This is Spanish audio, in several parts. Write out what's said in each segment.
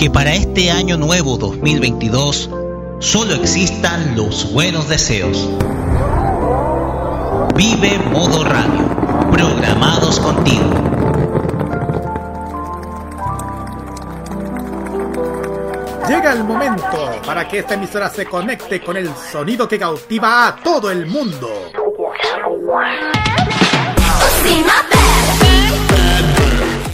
que para este año nuevo 2022 solo existan los buenos deseos. Vive Modo Radio, programados contigo. Llega el momento para que esta emisora se conecte con el sonido que cautiva a todo el mundo.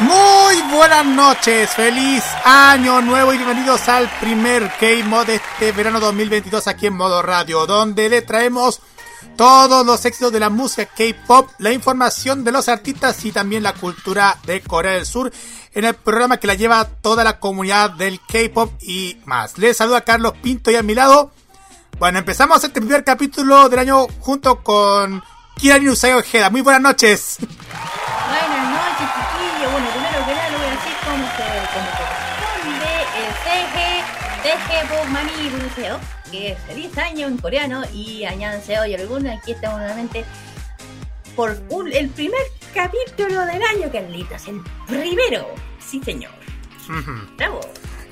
Muy buenas noches, feliz año nuevo y bienvenidos al primer K-Mod de este verano 2022 aquí en modo radio, donde le traemos todos los éxitos de la música K-Pop, la información de los artistas y también la cultura de Corea del Sur en el programa que la lleva toda la comunidad del K-Pop y más. Les saluda Carlos Pinto y a mi lado. Bueno, empezamos este primer capítulo del año junto con Kira Usai Ojeda. Muy buenas noches. Corresponde. El CG, CG Pop Mani Bunseo, que es feliz año en coreano y Añanseo y alguna. Aquí estamos nuevamente por un, el primer capítulo del año, Carlitos. El primero. Sí, señor. Bravo.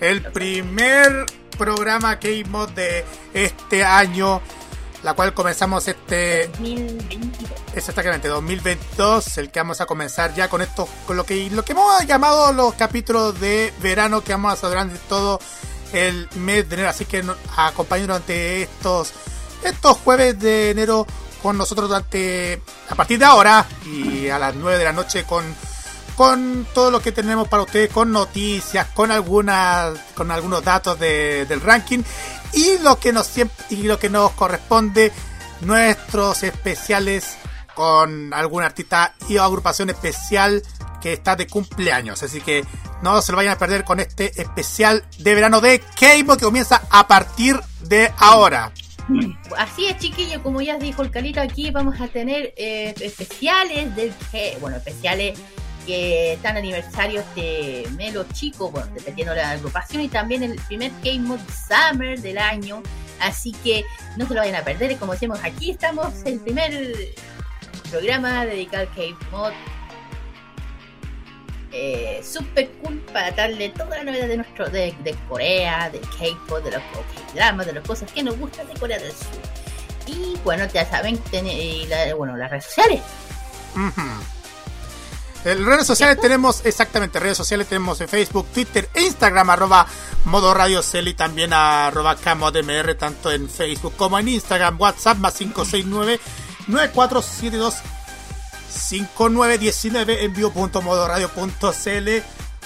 El primer programa K-Mod de este año, la cual comenzamos este 2022. es exactamente 2022, el que vamos a comenzar ya con esto, con lo que lo que hemos llamado los capítulos de verano que vamos a hacer durante todo el mes de enero, así que acompáñenos durante estos estos jueves de enero con nosotros durante a partir de ahora y a las 9 de la noche con con todo lo que tenemos para ustedes, con noticias, con algunas, con algunos datos de- del ranking y lo que nos y lo que nos corresponde nuestros especiales con algún artista y agrupación especial que está de cumpleaños. Así que no se lo vayan a perder con este especial de verano de K-pop que comienza a partir de ahora. Así es, chiquillo, como ya dijo el Calito, aquí vamos a tener eh, especiales del que, bueno, especiales que están aniversarios de Melo Chico, bueno, dependiendo de la agrupación, y también el primer K-Mod Summer del año. Así que no se lo vayan a perder, como decimos, aquí estamos, el primer programa dedicado al K-Mod. Eh, super cool para darle toda la novedad de nuestro de, de Corea, de K-pop, de los K-dramas, de las cosas que nos gustan de Corea del Sur. Y bueno, ya saben, ten- y la- bueno, las redes sociales. En redes sociales tenemos, exactamente, redes sociales tenemos en Facebook, Twitter e Instagram, arroba modo radio Cel y también arroba KModMR, tanto en Facebook como en Instagram, WhatsApp más 569 9472 5919 en vivo.modoradio.cl,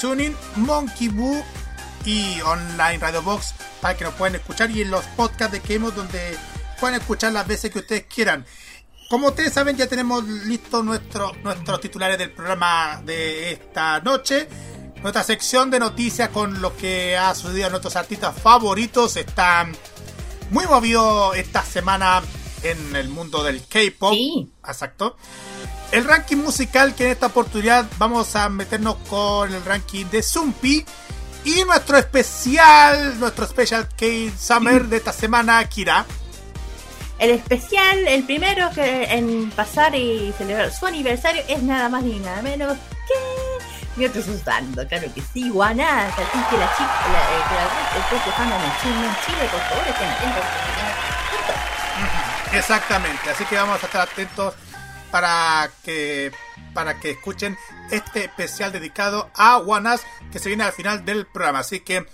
Tuning, Monkey Boo y online Radio Box para que nos puedan escuchar y en los podcasts de Kemos donde pueden escuchar las veces que ustedes quieran. Como ustedes saben, ya tenemos listos nuestro, nuestros titulares del programa de esta noche. Nuestra sección de noticias con lo que ha sucedido a nuestros artistas favoritos está muy movido esta semana en el mundo del K-pop. Sí. Exacto. El ranking musical que en esta oportunidad vamos a meternos con el ranking de Zumpi y nuestro especial, nuestro special K Summer de esta semana, Kira. El especial, el primero que en pasar y celebrar su aniversario es nada más ni nada menos que mi otro Susando, claro que sí, Guaná, así que la chica, la, eh, que la, el propio fandom en Chile, en Chile, por favor, estén atentos. Exactamente, así que vamos a estar atentos para que para que escuchen este especial dedicado a Wanas que se viene al final del programa. Así que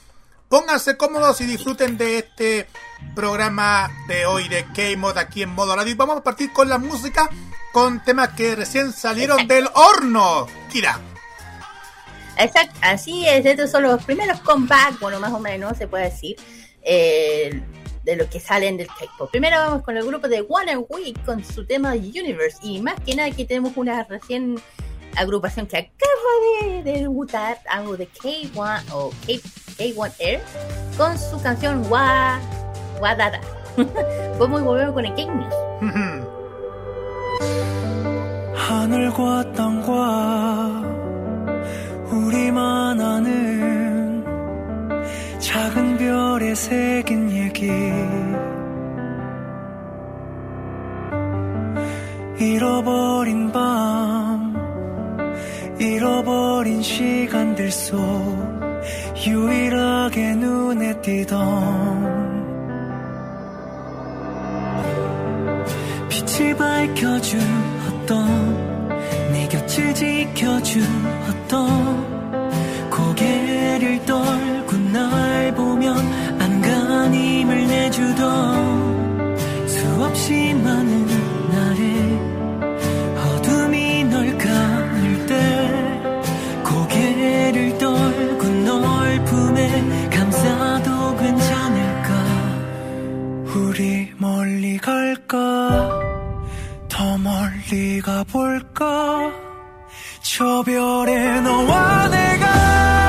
pónganse cómodos y disfruten de este programa de hoy de K-Mod aquí en modo radio. Y vamos a partir con la música con temas que recién salieron del horno. Kira. Exacto, así es, estos son los primeros comebacks, bueno, más o menos se puede decir, eh, de lo que salen del K-pop. Primero vamos con el grupo de One and Week con su tema Universe. Y más que nada, aquí tenemos una recién agrupación que acaba de debutar, algo de K1 o K, 1 Air, con su canción Wa, Wa Dada. vamos y volvemos con el K-News. 하늘과 땅과 우리만 아는 작은 별에 새긴 얘기. 잃어버린 밤 잃어버린 시간들 속 유일하게 눈에 띄던 빛을 밝혀준 어떤 내 곁을 지켜준 어떤 고개를 떨고 주던 수없이 많은 날에 어둠이 널을때 고개를 떨고 널 품에 감싸도 괜찮을까? 우리 멀리 갈까? 더 멀리 가볼까? 저 별에 너와 내가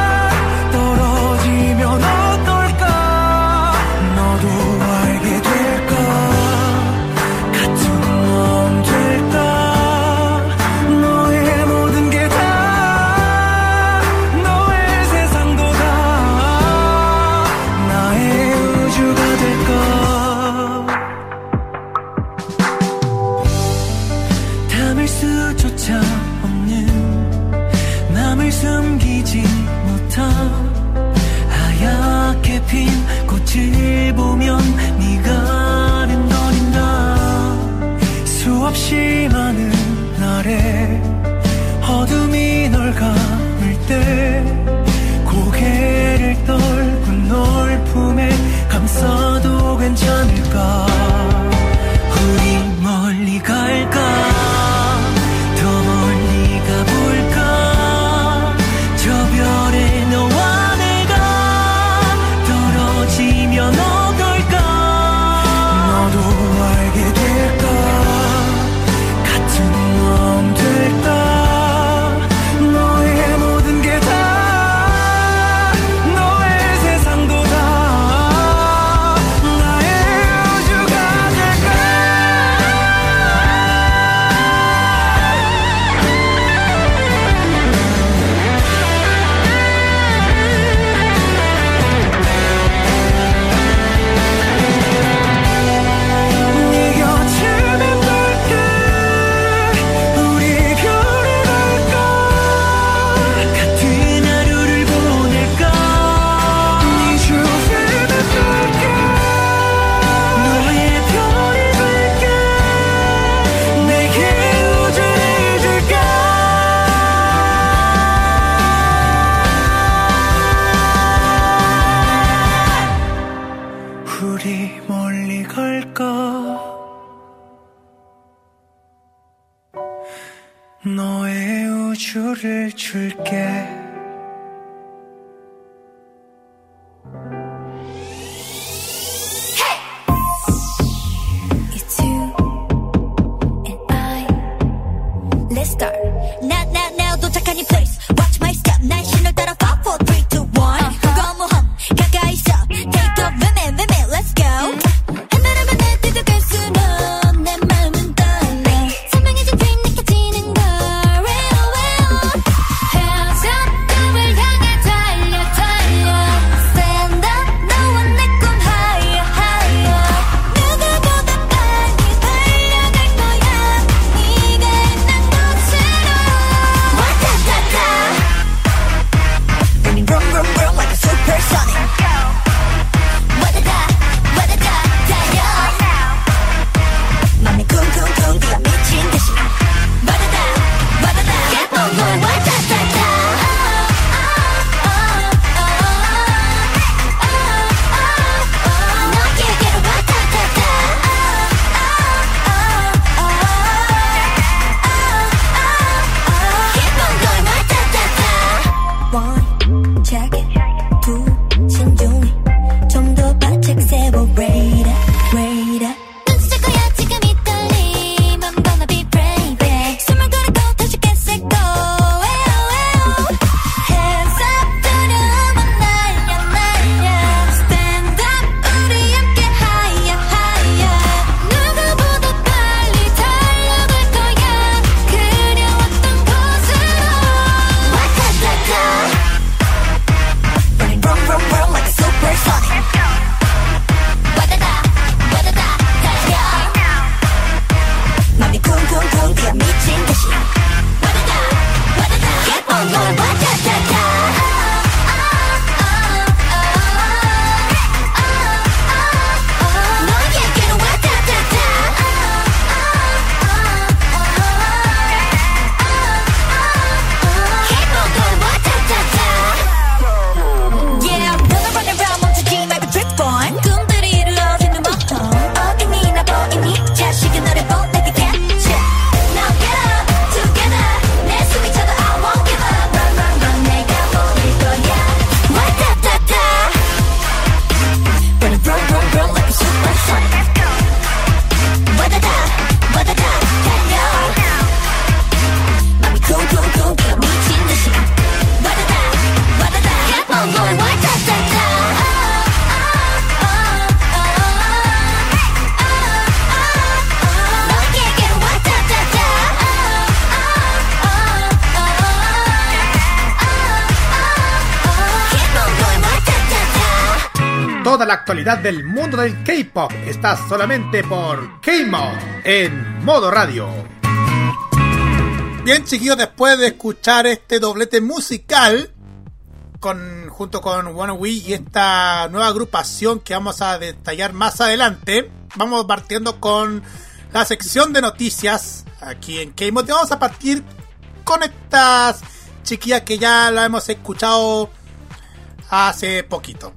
Toda la actualidad del mundo del K-pop está solamente por K-Mod en modo radio. Bien, chiquillos, después de escuchar este doblete musical con, junto con One Wii y esta nueva agrupación que vamos a detallar más adelante, vamos partiendo con la sección de noticias aquí en K-Mod. Vamos a partir con estas chiquillas que ya la hemos escuchado hace poquito.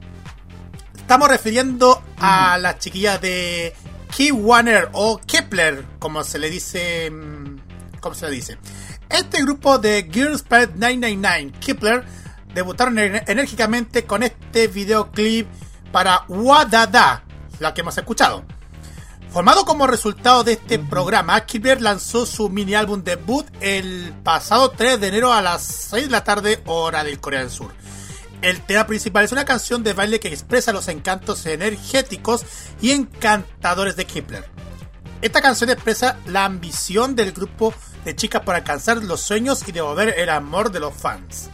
Estamos refiriendo a las chiquillas de Key Warner o Kepler, como se le dice. mm, ¿Cómo se le dice? Este grupo de Girls Planet 999, Kepler, debutaron enérgicamente con este videoclip para Wadada, la que hemos escuchado. Formado como resultado de este programa, Kepler lanzó su mini álbum debut el pasado 3 de enero a las 6 de la tarde, hora del Corea del Sur. El tema principal es una canción de baile que expresa los encantos energéticos y encantadores de Kepler. Esta canción expresa la ambición del grupo de chicas por alcanzar los sueños y devolver el amor de los fans.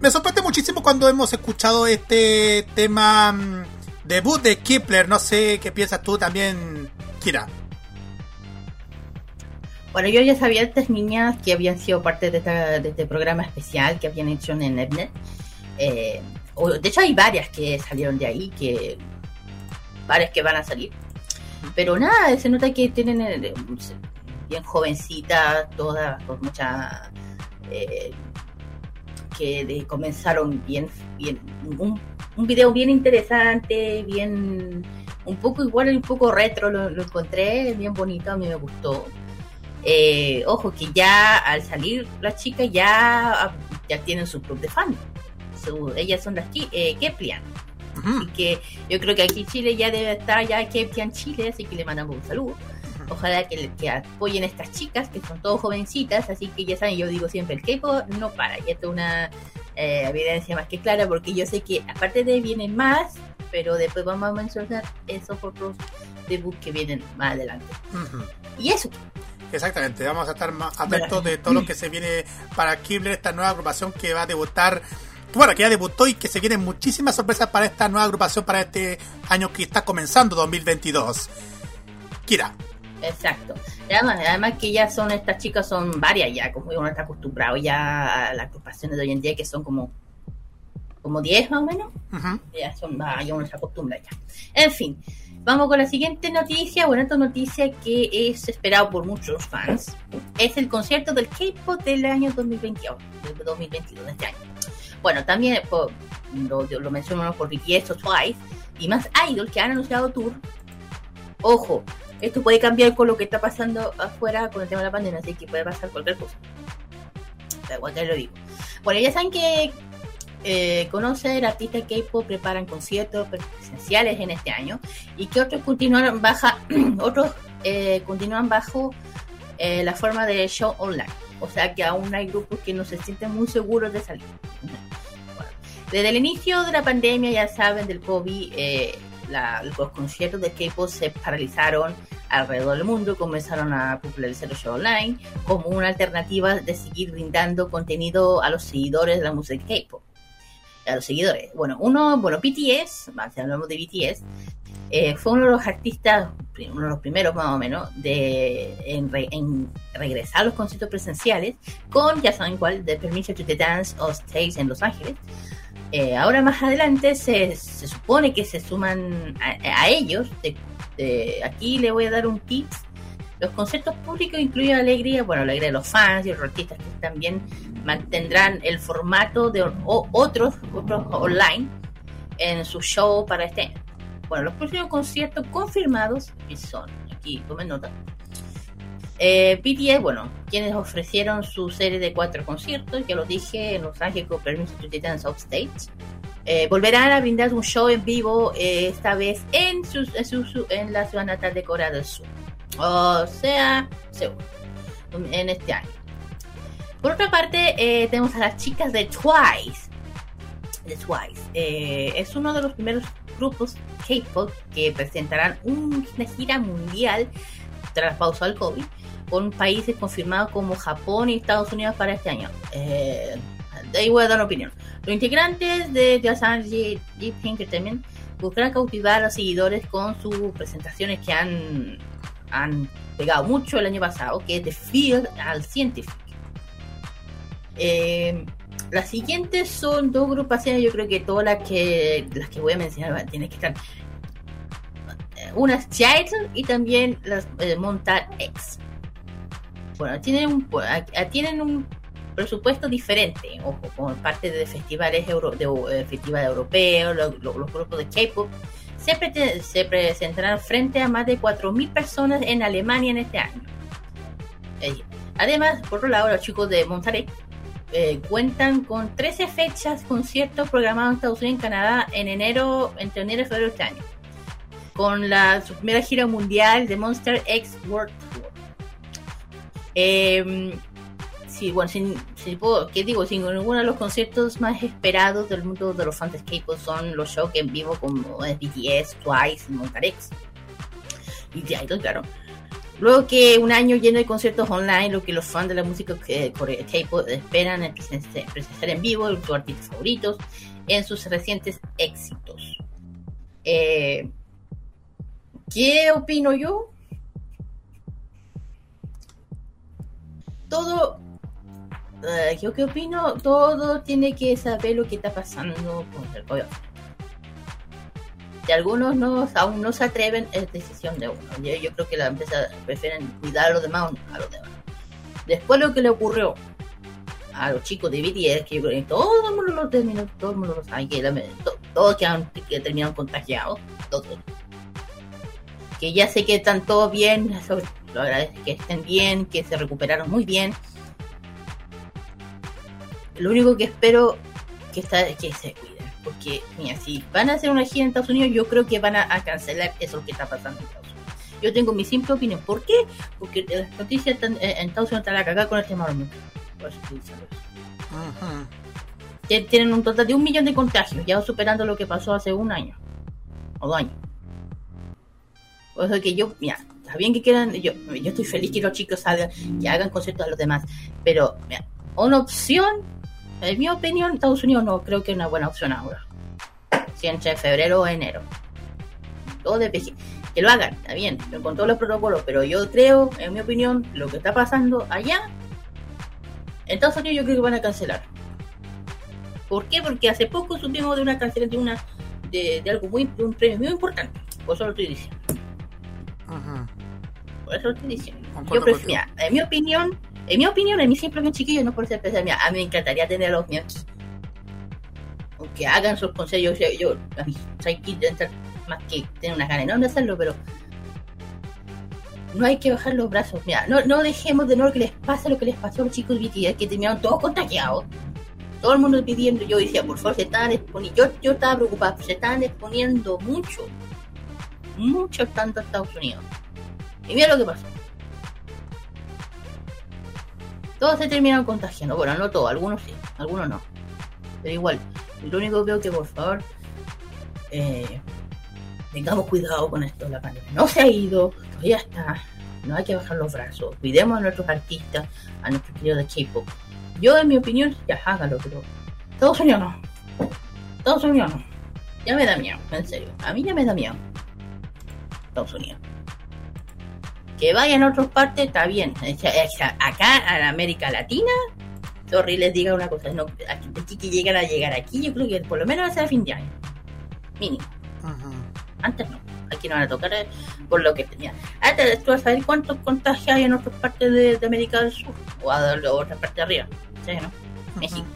Me sorprende muchísimo cuando hemos escuchado este tema mm, debut de Kepler. No sé qué piensas tú también, Kira. Bueno, yo ya sabía estas niñas que habían sido parte de, esta- de este programa especial que habían hecho en Netnet. Eh, de hecho, hay varias que salieron de ahí, que varias que van a salir. Pero nada, se nota que tienen eh, bien jovencitas, todas con mucha... eh, que comenzaron bien, un video bien interesante, bien un poco igual, un poco retro, lo, lo encontré bien bonito, a mí me gustó. Eh, ojo que ya al salir las chicas ya, ya tienen su club de fans. Su- ellas son las eh, Keplian. Ujú. Así que yo creo que aquí en Chile ya debe estar ya Keplian Chile, así que le mandamos un saludo. Ojalá que, que apoyen a estas chicas, que son todas jovencitas, así que ya saben, yo digo siempre, el K-pop no para, y esto es una eh, evidencia más que clara, porque yo sé que aparte de vienen más, pero después vamos a mencionar esos otros debuts que vienen más adelante. Ujú. Y eso, Exactamente, vamos a estar más atentos de todo lo que se viene para Kibler, esta nueva agrupación que va a debutar, bueno, que ya debutó y que se vienen muchísimas sorpresas para esta nueva agrupación para este año que está comenzando, 2022. Kira, Exacto. Además, además que ya son, estas chicas son varias ya, como uno está acostumbrado ya a las agrupaciones de hoy en día que son como como 10 más o menos. Ya son, ya uno se acostumbra ya. En fin, vamos con la siguiente noticia. Bueno, esta noticia que es esperado por muchos fans. Es el concierto del K-pop del año 2021, del 2022 de este año. Bueno, también lo, lo mencionamos por BTS o Twice y más Idol que han anunciado tour. Ojo, esto puede cambiar con lo que está pasando afuera con el tema de la pandemia, así que puede pasar cualquier cosa. Igual que lo digo. Bueno, ya saben que eh, conocer artistas K-pop preparan conciertos presenciales en este año y que otros continúan baja, otros eh, continúan bajo eh, la forma de show online. O sea que aún hay grupos que no se sienten muy seguros de salir. Desde el inicio de la pandemia, ya saben, del COVID, eh, la- los conciertos de K-pop se paralizaron alrededor del mundo, comenzaron a popularizar los shows online como una alternativa de seguir brindando contenido a los seguidores de la música K-pop a los seguidores. Bueno, uno, bueno, BTS, si hablamos de BTS, eh, fue uno de los artistas, uno de los primeros más o menos, de en, re- en regresar a los conciertos presenciales con, ya saben cuál, The Permission to the Dance of Stage en Los Ángeles. Eh, ahora más adelante se, se supone que se suman a, ellos. Aquí le voy a dar un tip. Los conciertos públicos incluyen alegría, bueno, alegría de los fans y los artistas que también mantendrán el formato de otros, otros online en su show para este año. Bueno, los próximos conciertos confirmados son, aquí tomen nota. Eh, bueno, quienes ofrecieron su serie de cuatro conciertos, ya lo dije, en Los Ángeles con permiso Dance Off Stage. Eh, volverán a brindar un show en vivo, eh, esta vez en, en, su- su- en la ciudad natal de Corea del Sur. O sea, Seúl, en este año. Por otra parte, eh, tenemos a las chicas de Twice. De Twice. Eh, es uno de los primeros grupos K-pop que presentarán un- una gira mundial tras pausa al COVID con países confirmados como Japón y Estados Unidos para este año. Eh, de ahí voy a dar opinión. Los integrantes de The Pink Entertainment buscarán cautivar a los seguidores con sus presentaciones que han, han pegado mucho el año pasado, que es The Field al Scientific. Eh, las siguientes son dos agrupaciones, yo creo que todas las que las que voy a mencionar tienen que estar. Una es Child y también las eh, X. Bueno, tienen un, tienen un presupuesto diferente, ojo, como parte de festivales euro, eh, festivales europeos, lo- lo- los grupos de K-pop, se, se presentarán frente a más de 4.000 personas en Alemania en este año. Eh, Además, por otro lado, los chicos de Monterrey eh, cuentan con 13 fechas conciertos programados en Estados Unidos y Canadá en enero, entre enero y febrero de este año, con la su primera gira mundial de Monster X World Tour. Eh, sí, bueno, sin, si puedo- ¿qué digo? Sin ninguno de los conciertos más esperados del mundo de los fans de K-pop son los shows en vivo como BTS, Twice y Monster X. Y de Idol, claro. Luego que un año lleno de conciertos online, lo que los fans de la música core- K-pop esperan es presenciar en vivo sus artistas favoritos en sus recientes éxitos. Eh, ¿Qué opino yo? Todo, eh, ¿yo qué opino? Todo tiene que saber lo que está pasando con el gobierno. Si algunos no, aún no se atreven, es decisión de uno. Yo, yo creo que las empresas prefieren cuidar a los demás a los demás. Después lo que le ocurrió a los chicos de BTS, que yo creo que todo el mundo lo terminó, todo el mundo lo sabe, que la- to- todos que terminaron contagiados, todos. Que ya sé que están todos bien, lo agradezco, que estén bien, que se recuperaron muy bien. Lo único que espero que está que se cuiden. Porque, mira, si van a hacer una gira en Estados Unidos, yo creo que van a, a cancelar eso que está pasando en Estados Unidos. Yo tengo mi simple opinión. ¿Por qué? Porque las noticias están, eh, en Estados Unidos están a cagar con el tema de los números. Por eso estoy diciendo eso. Ujú. Que Tienen un total de un millón de contagios, ya superando lo que pasó hace un año o dos años. Por eso que yo, mira, está bien que quieran, yo, yo estoy feliz que los chicos salgan, que hagan conciertos a los demás, pero mira, una opción, en mi opinión, Estados Unidos no creo que es una buena opción ahora. Si entre febrero o enero. Todo depende. Que lo hagan, está bien, con todos los protocolos, pero yo creo, en mi opinión, lo que está pasando allá, en Estados Unidos yo creo que van a cancelar. ¿Por qué? Porque hace poco supimos de una cancelación de una de, de algo muy de un premio muy importante. Por eso lo estoy diciendo. Por eso lo estoy diciendo. Yo prefiero, en mi opinión, en mi opinión, en mi simple opinión chiquillo, no por ser especial, mira, a mí me encantaría tener a los míos. Aunque hagan sus consejos, yo, a mí, intentar más que tener unas ganas enormes de hacerlo, pero no hay que bajar los brazos. Mira, no, no dejemos de no que les pase lo que les pasó a los chicos de BTS, que terminaron todos contagiados. Todo el mundo pidiendo, yo decía, por favor, se estaban exponiendo. Yo, yo estaba preocupada, se estaban exponiendo mucho, mucho tanto a Estados Unidos. Y mira lo que pasó. Todos se terminaron contagiando. Bueno, no todos, algunos sí, algunos no. Pero igual, lo único que veo que por favor eh, tengamos cuidado con esto la pandemia. No se ha ido, todavía está. No hay que bajar los brazos. Cuidemos a nuestros artistas, a nuestros queridos de K-pop. Yo, en mi opinión, ya hágalo, pero Estados Unidos no. Estados Unidos no. Ya me da miedo, en serio. A mí ya me da miedo. Estados Unidos. Que vayan a otras partes, está bien. Acá, a América Latina, sorry, les diga una cosa. No, aquí, que llegan a llegar aquí, yo creo que por lo menos va a ser a fin de año. Mínimo. Antes no. Aquí no van a tocar eh, por lo que tenía. Antes tú vas a saber cuántos contagios hay en otras partes de, de América del Sur. O a otra parte de arriba. ¿Sí, no? México.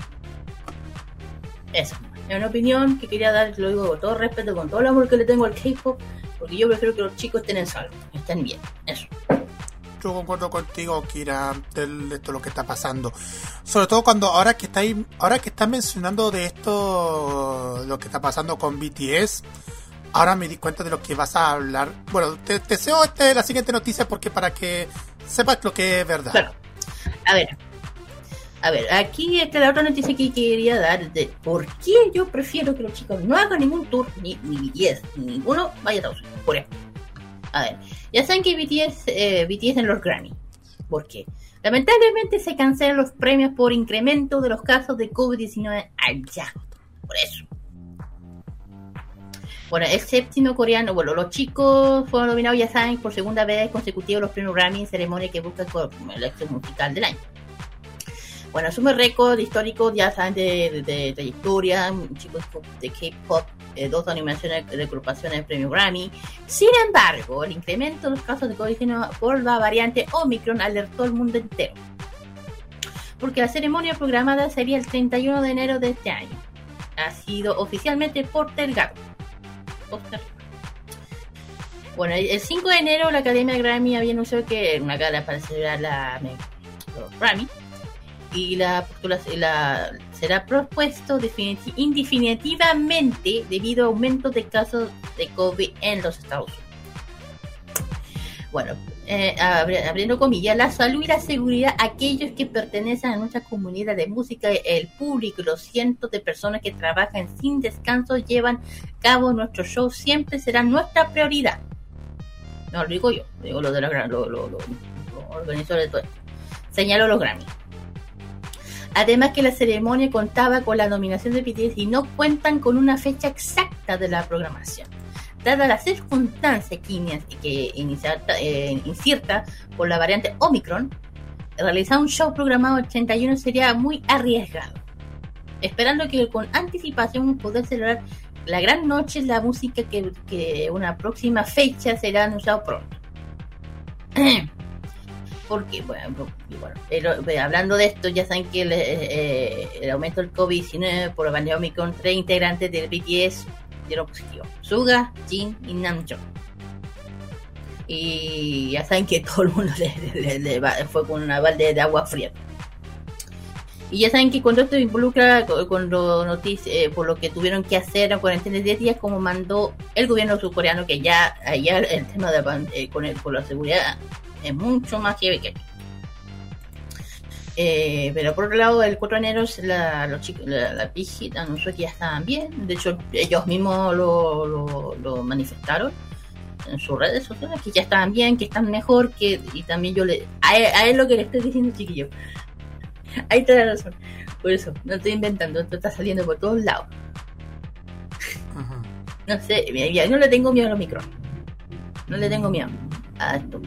Eso. Es una opinión que quería dar, lo digo con todo respeto, con todo el amor que le tengo al K-pop, porque yo prefiero que los chicos estén en salvo, estén bien. Eso. Yo concuerdo contigo, Kira, de esto lo que está pasando. Sobre todo cuando ahora que estáis, ahora que estás mencionando de esto, lo que está pasando con BTS, ahora me di cuenta de lo que vas a hablar. Bueno, te deseo este, la siguiente noticia porque para que sepas lo que es verdad. Claro. A ver. A ver, aquí está la otra noticia que quería dar de por qué yo prefiero que los chicos no hagan ningún tour, ni, BTS, ni ninguno vaya a Estados Unidos. Por ejemplo. A ver, ya saben que BTS, eh, BTS en los Grammy. ¿Por qué? Lamentablemente se cancelan los premios por incremento de los casos de COVID-19 allá. Por eso. Bueno, el séptimo coreano, bueno, los chicos fueron nominados, ya saben, por segunda vez consecutiva los premios Grammy en ceremonia que busca el éxito musical del año. Bueno, asume récord histórico, ya saben, de, trayectoria, chicos de K-pop, eh, dos animaciones de agrupaciones de premio Grammy. Sin embargo, el incremento de los casos de COVID-19 por la variante Omicron alertó al mundo entero. Porque la ceremonia programada sería el 31 de enero de este año. Ha sido oficialmente. Postergado. Bueno, el 5 de enero la Academia Grammy había anunciado que una gala para celebrar la, los Grammy y la, la- será propuesto definiti- indefinitivamente debido a aumento de casos de COVID en los Estados Unidos. Bueno, eh, abri- abriendo comillas, la salud y la seguridad, aquellos que pertenecen a nuestra comunidad de música, el público los cientos de personas que trabajan sin descanso llevan a cabo nuestro show siempre será nuestra prioridad. No lo digo yo, digo lo de gran- lo- lo- lo- los organizadores de todo esto. Señaló los Grammy. Además que la ceremonia contaba con la nominación de BTS y no cuentan con una fecha exacta de la programación. Dada la circunstancia que, ini- que iniciata- eh, incierta por la variante Omicron, realizar un show programado el 31 sería muy arriesgado. Esperando que con anticipación poder celebrar la gran noche la música que, que una próxima fecha será anunciado pronto. Porque, bueno, hablando de esto, ya saben que el, eh, eh, el aumento del COVID-19 por la pandemia Omicron, tres integrantes del BTS dieron positivo. Suga, Jin y Namjoon. Y ya saben que todo el mundo le, fue con una balde de agua fría. Y ya saben que cuando esto involucra con, con lo noticia, eh, por lo que tuvieron que hacer en cuarentena de 10 días, como mandó el gobierno surcoreano, que ya allá el tema de eh, con, con la seguridad es mucho más que. Eh, pero por otro lado, el 4 de enero la, los chicos, la, la anunció que ya estaban bien. De hecho, ellos mismos lo, lo, lo manifestaron en sus redes sociales, que ya estaban bien, que están mejor, que y también yo le... A él, a él lo que le estoy diciendo, chiquillo. Ahí está la razón. Por eso, no estoy inventando, esto está saliendo por todos lados. No sé, mira, mira, no le tengo miedo a los micros. No le tengo miedo a esto.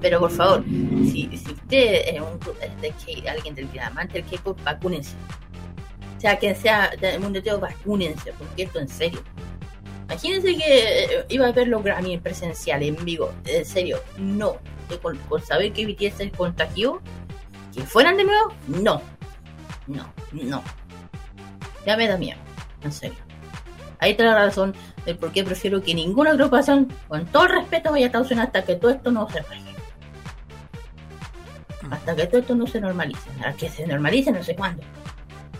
Pero por favor, si, usted es un, es de alguien del amante del K-pop, vacúnense. O sea, quien sea del mundo entero, vacúnense, porque esto en serio. Imagínense que eh, iba a ver los Grammy en presencial, en vivo. En serio, no. Con, con saber que BTS se contagió, que fueran de nuevo, no. No, no. Ya me da miedo, en serio. Ahí está la razón del por qué prefiero que ninguna agrupación, con todo el respeto, vaya a Estados Unidos hasta que todo esto no se arregle. Hasta que todo esto no se normalice. A que se normalice no sé cuándo.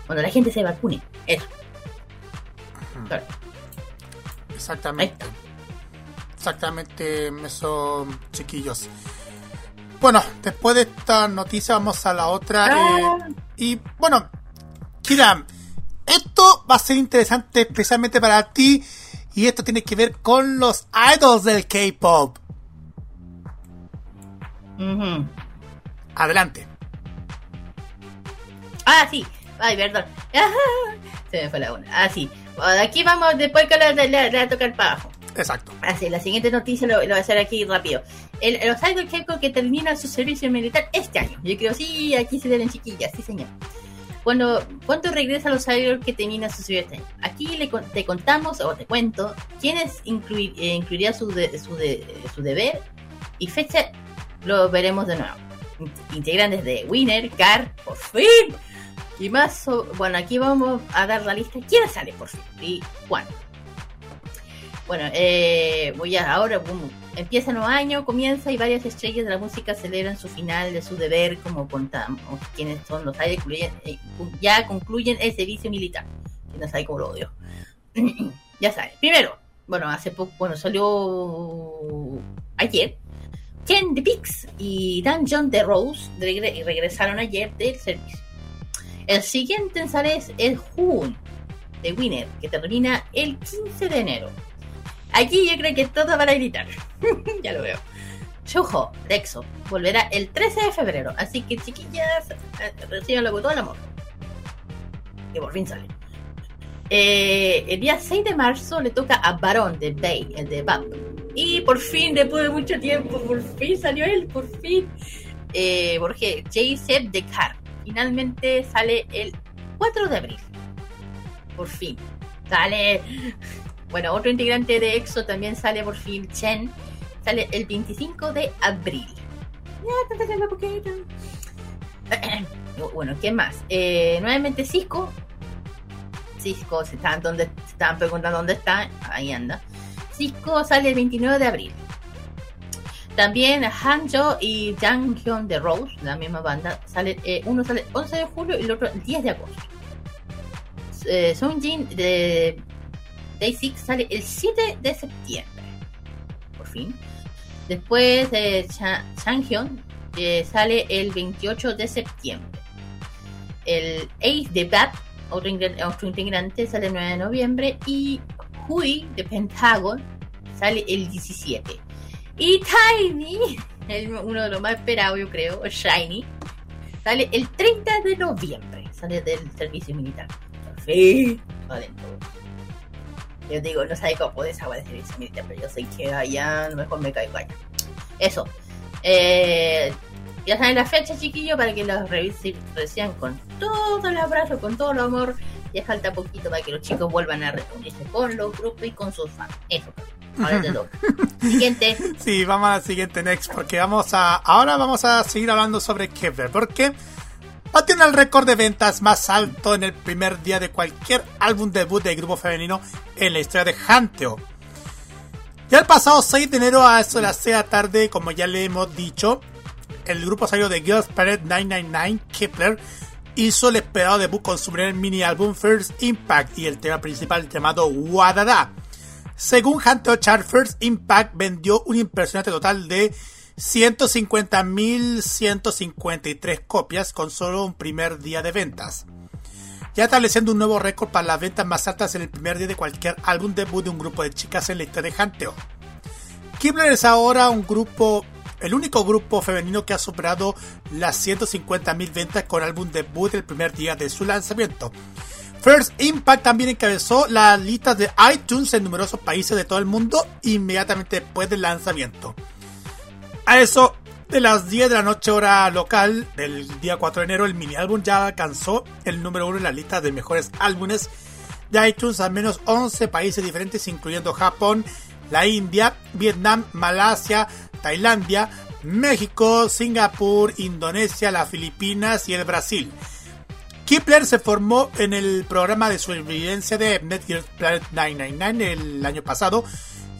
Cuando la gente se vacune. Eso. Claro. Exactamente. Exactamente, eso, chiquillos. Bueno, después de esta noticia vamos a la otra. Ah. eh, y bueno, Kira, esto va a ser interesante especialmente para ti. Y esto tiene que ver con los idols del K-pop. Ujú. Adelante. Ah, sí. Ay, perdón. Se me fue la una. Ah, sí. Aquí vamos, después que le, le, le voy a tocar para abajo. Exacto. Así, la siguiente noticia lo, lo voy a hacer aquí rápido. El, los K-pop que terminan su servicio militar este año. Yo creo, sí, aquí se deben chiquillas, sí, señor. Cuando, ¿Cuándo regresan los idols que terminan su servicio este año? Aquí le, te contamos, o te cuento, quiénes incluir, eh, incluiría su, de- su, de- su deber y fecha lo veremos de nuevo. In- Integrantes de Winner, Car, por fin. Y más, bueno, aquí vamos a dar la lista. ¿Quién sale por fin? ¿Y cuándo? Bueno, eh, voy a ahora, boom, empieza nuevo año, comienza y varias estrellas de la música celebran su final de su deber, como contamos, quienes son los aires, eh, ya concluyen el servicio militar. Que no sabe cómo lo odio. ya sabe. Primero, bueno, hace poco, bueno, salió ayer. Ken the Pix y John de Rose regre- regresaron ayer del servicio. El siguiente en salir es el June de Winner, que termina el 15 de enero. Aquí yo creo que todos van a gritar. ya lo veo. Shoujo de EXO volverá el 13 de febrero, así que chiquillas, eh, recíbanlo con todo el amor. Que por fin sale. Eh, el día 6 de marzo le toca a Barón de Bay, el de BAP. Y por fin, después de mucho tiempo, por fin salió él, por fin. Eh, porque J-Seb de Car finalmente sale el 4 de abril. Por fin. Sale. Bueno, otro integrante de EXO también sale por fin, Chen. Sale el 25 de abril. Bueno, ¿qué más? Eh, nuevamente Cisco. Cisco, se estaban, donde, se estaban preguntando dónde está. Ahí anda. Cisco sale el 29 de abril. También Hanjo y Jang Hyun de Rose, la misma banda, sale, eh, uno sale el 11 de julio y el otro el 10 de agosto. Eh, Sungjin de Day 6 sale el 7 de septiembre. Por fin. Después de Cha- Changhyun eh, sale el 28 de septiembre. El Ace de Bat, otro integrante, sale el 9 de noviembre. Y Hui de Pentagon sale el 17. Y Tiny, el- uno de los más esperados, yo creo, Shiny, sale el 30 de noviembre. Sale del servicio militar. Fin, adentro. Yo digo, no sabe cómo puedes agua de servicio militar, pero yo sé que allá mejor me caigo allá. Eso. Eh, ya saben la fecha, chiquillos, para que los revisen, reciban con todo el abrazo, con todo el amor. Ya falta poquito para que los chicos vuelvan a reunirse con los grupos y con sus fans. Eso. Ahora te toca. Siguiente. Sí, vamos a la siguiente next, porque vamos a. Ahora vamos a seguir hablando sobre Kepler, porque tener el récord de ventas más alto en el primer día de cualquier álbum debut del grupo femenino en la historia de Hanteo. Ya el pasado 6 de enero a eso de las 6 de la tarde, como ya le hemos dicho, el grupo salió de Girls Planet 999, Kepler, hizo el esperado debut con su primer mini álbum First Impact y el tema principal llamado Wadada. Según Hanteo Chart, First Impact vendió un impresionante total de 150.153 copias con solo un primer día de ventas, ya estableciendo un nuevo récord para las ventas más altas en el primer día de cualquier álbum debut de un grupo de chicas en la historia de Hanteo. Kibler es ahora un grupo, el único grupo femenino que ha superado las 150.000 ventas con álbum debut el primer día de su lanzamiento. First Impact también encabezó las listas de iTunes en numerosos países de todo el mundo inmediatamente después del lanzamiento. A eso de las 10 de la noche hora local del día 4 de enero, el mini álbum ya alcanzó el número uno en la lista de mejores álbumes de iTunes al menos 11 países diferentes, incluyendo Japón, la India, Vietnam, Malasia, Tailandia, México, Singapur, Indonesia, las Filipinas y el Brasil. Kipler se formó en el programa de supervivencia de Netgear Planet 999 el año pasado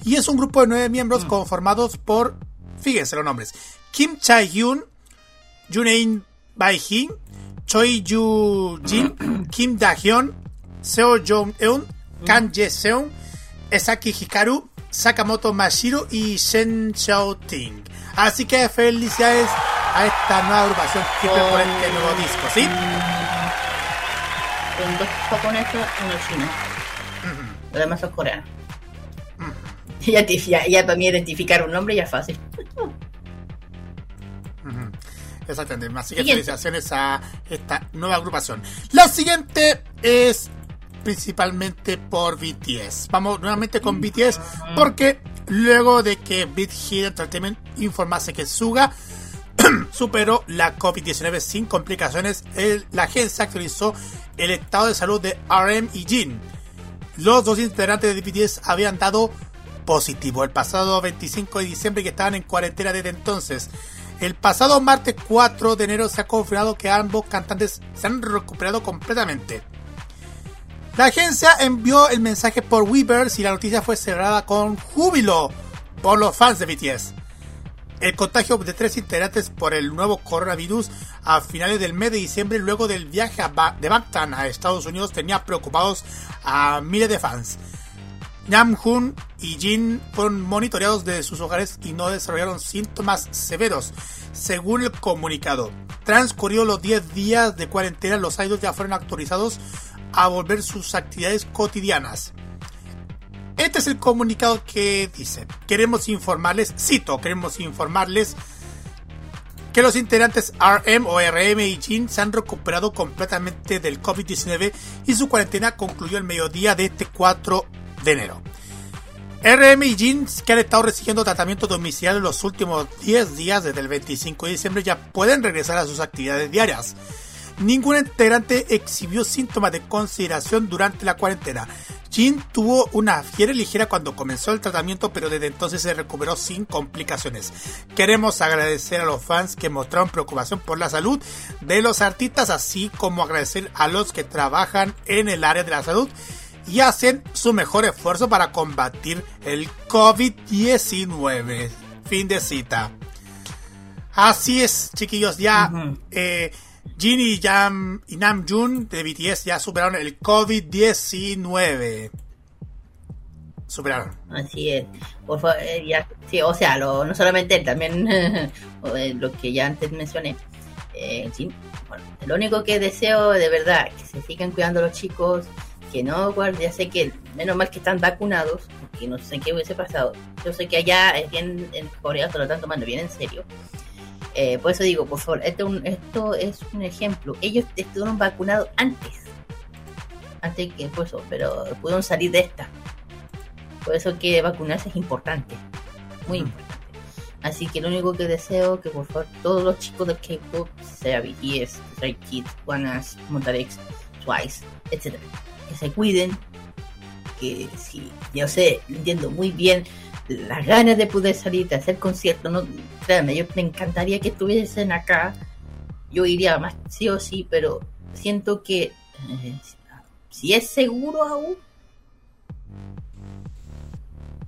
y es un grupo de nueve miembros conformados por, fíjense los nombres, Kim Chae-hyun, Junein Bai-hee, Choi Yu-jin, Kim Da-hyun, Seo Jong-eun, Kan Ye-seung, Esaki Hikaru, Sakamoto Mashiro y Shen Xiao-ting. Así que felicidades a esta nueva agrupación Kipler por este nuevo disco, ¿sí? Son dos japoneses y uno chino. Los demás son coreanos. Ya, te- ya, ya para mí identificar un nombre ya es fácil. Exactamente. Así que felicitaciones a esta nueva agrupación. La siguiente es principalmente por BTS. Vamos nuevamente con BTS porque luego de que Big Hit Entertainment informase que Suga superó la COVID-19 sin complicaciones, la agencia actualizó el estado de salud de RM y Jin. Los dos integrantes de BTS habían dado positivo el pasado 25 de diciembre que estaban en cuarentena desde entonces. El pasado martes 4 de enero se ha confirmado que ambos cantantes se han recuperado completamente. La agencia envió el mensaje por Weavers y la noticia fue celebrada con júbilo por los fans de BTS. El contagio de tres integrantes por el nuevo coronavirus a finales del mes de diciembre, luego del viaje de Bangtan a Estados Unidos, tenía preocupados a miles de fans. Namjoon y Jin fueron monitoreados desde sus hogares y no desarrollaron síntomas severos, según el comunicado. Transcurridos los 10 días de cuarentena, los idols ya fueron autorizados a volver sus actividades cotidianas. Este es el comunicado que dice, queremos informarles, cito, queremos informarles que los integrantes RM o RM y Jin se han recuperado completamente del COVID-19 y su cuarentena concluyó el mediodía de este 4 de enero. RM y Jin, que han estado recibiendo tratamiento domiciliario en los últimos 10 días desde el 25 de diciembre, ya pueden regresar a sus actividades diarias. Ningún integrante exhibió síntomas de consideración durante la cuarentena. Jin tuvo una fiebre ligera cuando comenzó el tratamiento, pero desde entonces se recuperó sin complicaciones. Queremos agradecer a los fans que mostraron preocupación por la salud de los artistas, así como agradecer a los que trabajan en el área de la salud y hacen su mejor esfuerzo para combatir el COVID-19. Fin de cita. Así es, chiquillos, ya eh, Jin y, Jam, y de BTS ya superaron el COVID-19. Superaron. Así es. Por favor, eh, ya, o sea, no solamente él, también eh, lo que ya antes mencioné. Eh, bueno, lo único que deseo de verdad que se sigan cuidando los chicos, que no guarden, ya sé que menos mal que están vacunados, porque no sé qué hubiese pasado. Yo sé que allá bien en Corea se lo están tomando bien en serio. Eh, por eso digo, por favor, esto, es un- esto es un ejemplo. Ellos estuvieron vacunados antes, antes que por eso, pero pudieron salir de esta. Por eso que vacunarse es importante, muy Mm. importante. Así que lo único que deseo que por favor todos los chicos de K-pop, sea BTS, Stray Kids, ONEUS, Monsta X, Twice, etcétera, que se cuiden, que si yo sé, entiendo muy bien las ganas de poder salir, de hacer conciertos, no, créanme, yo me encantaría que estuviesen acá, yo iría más sí o sí, pero siento que eh, si es seguro aún,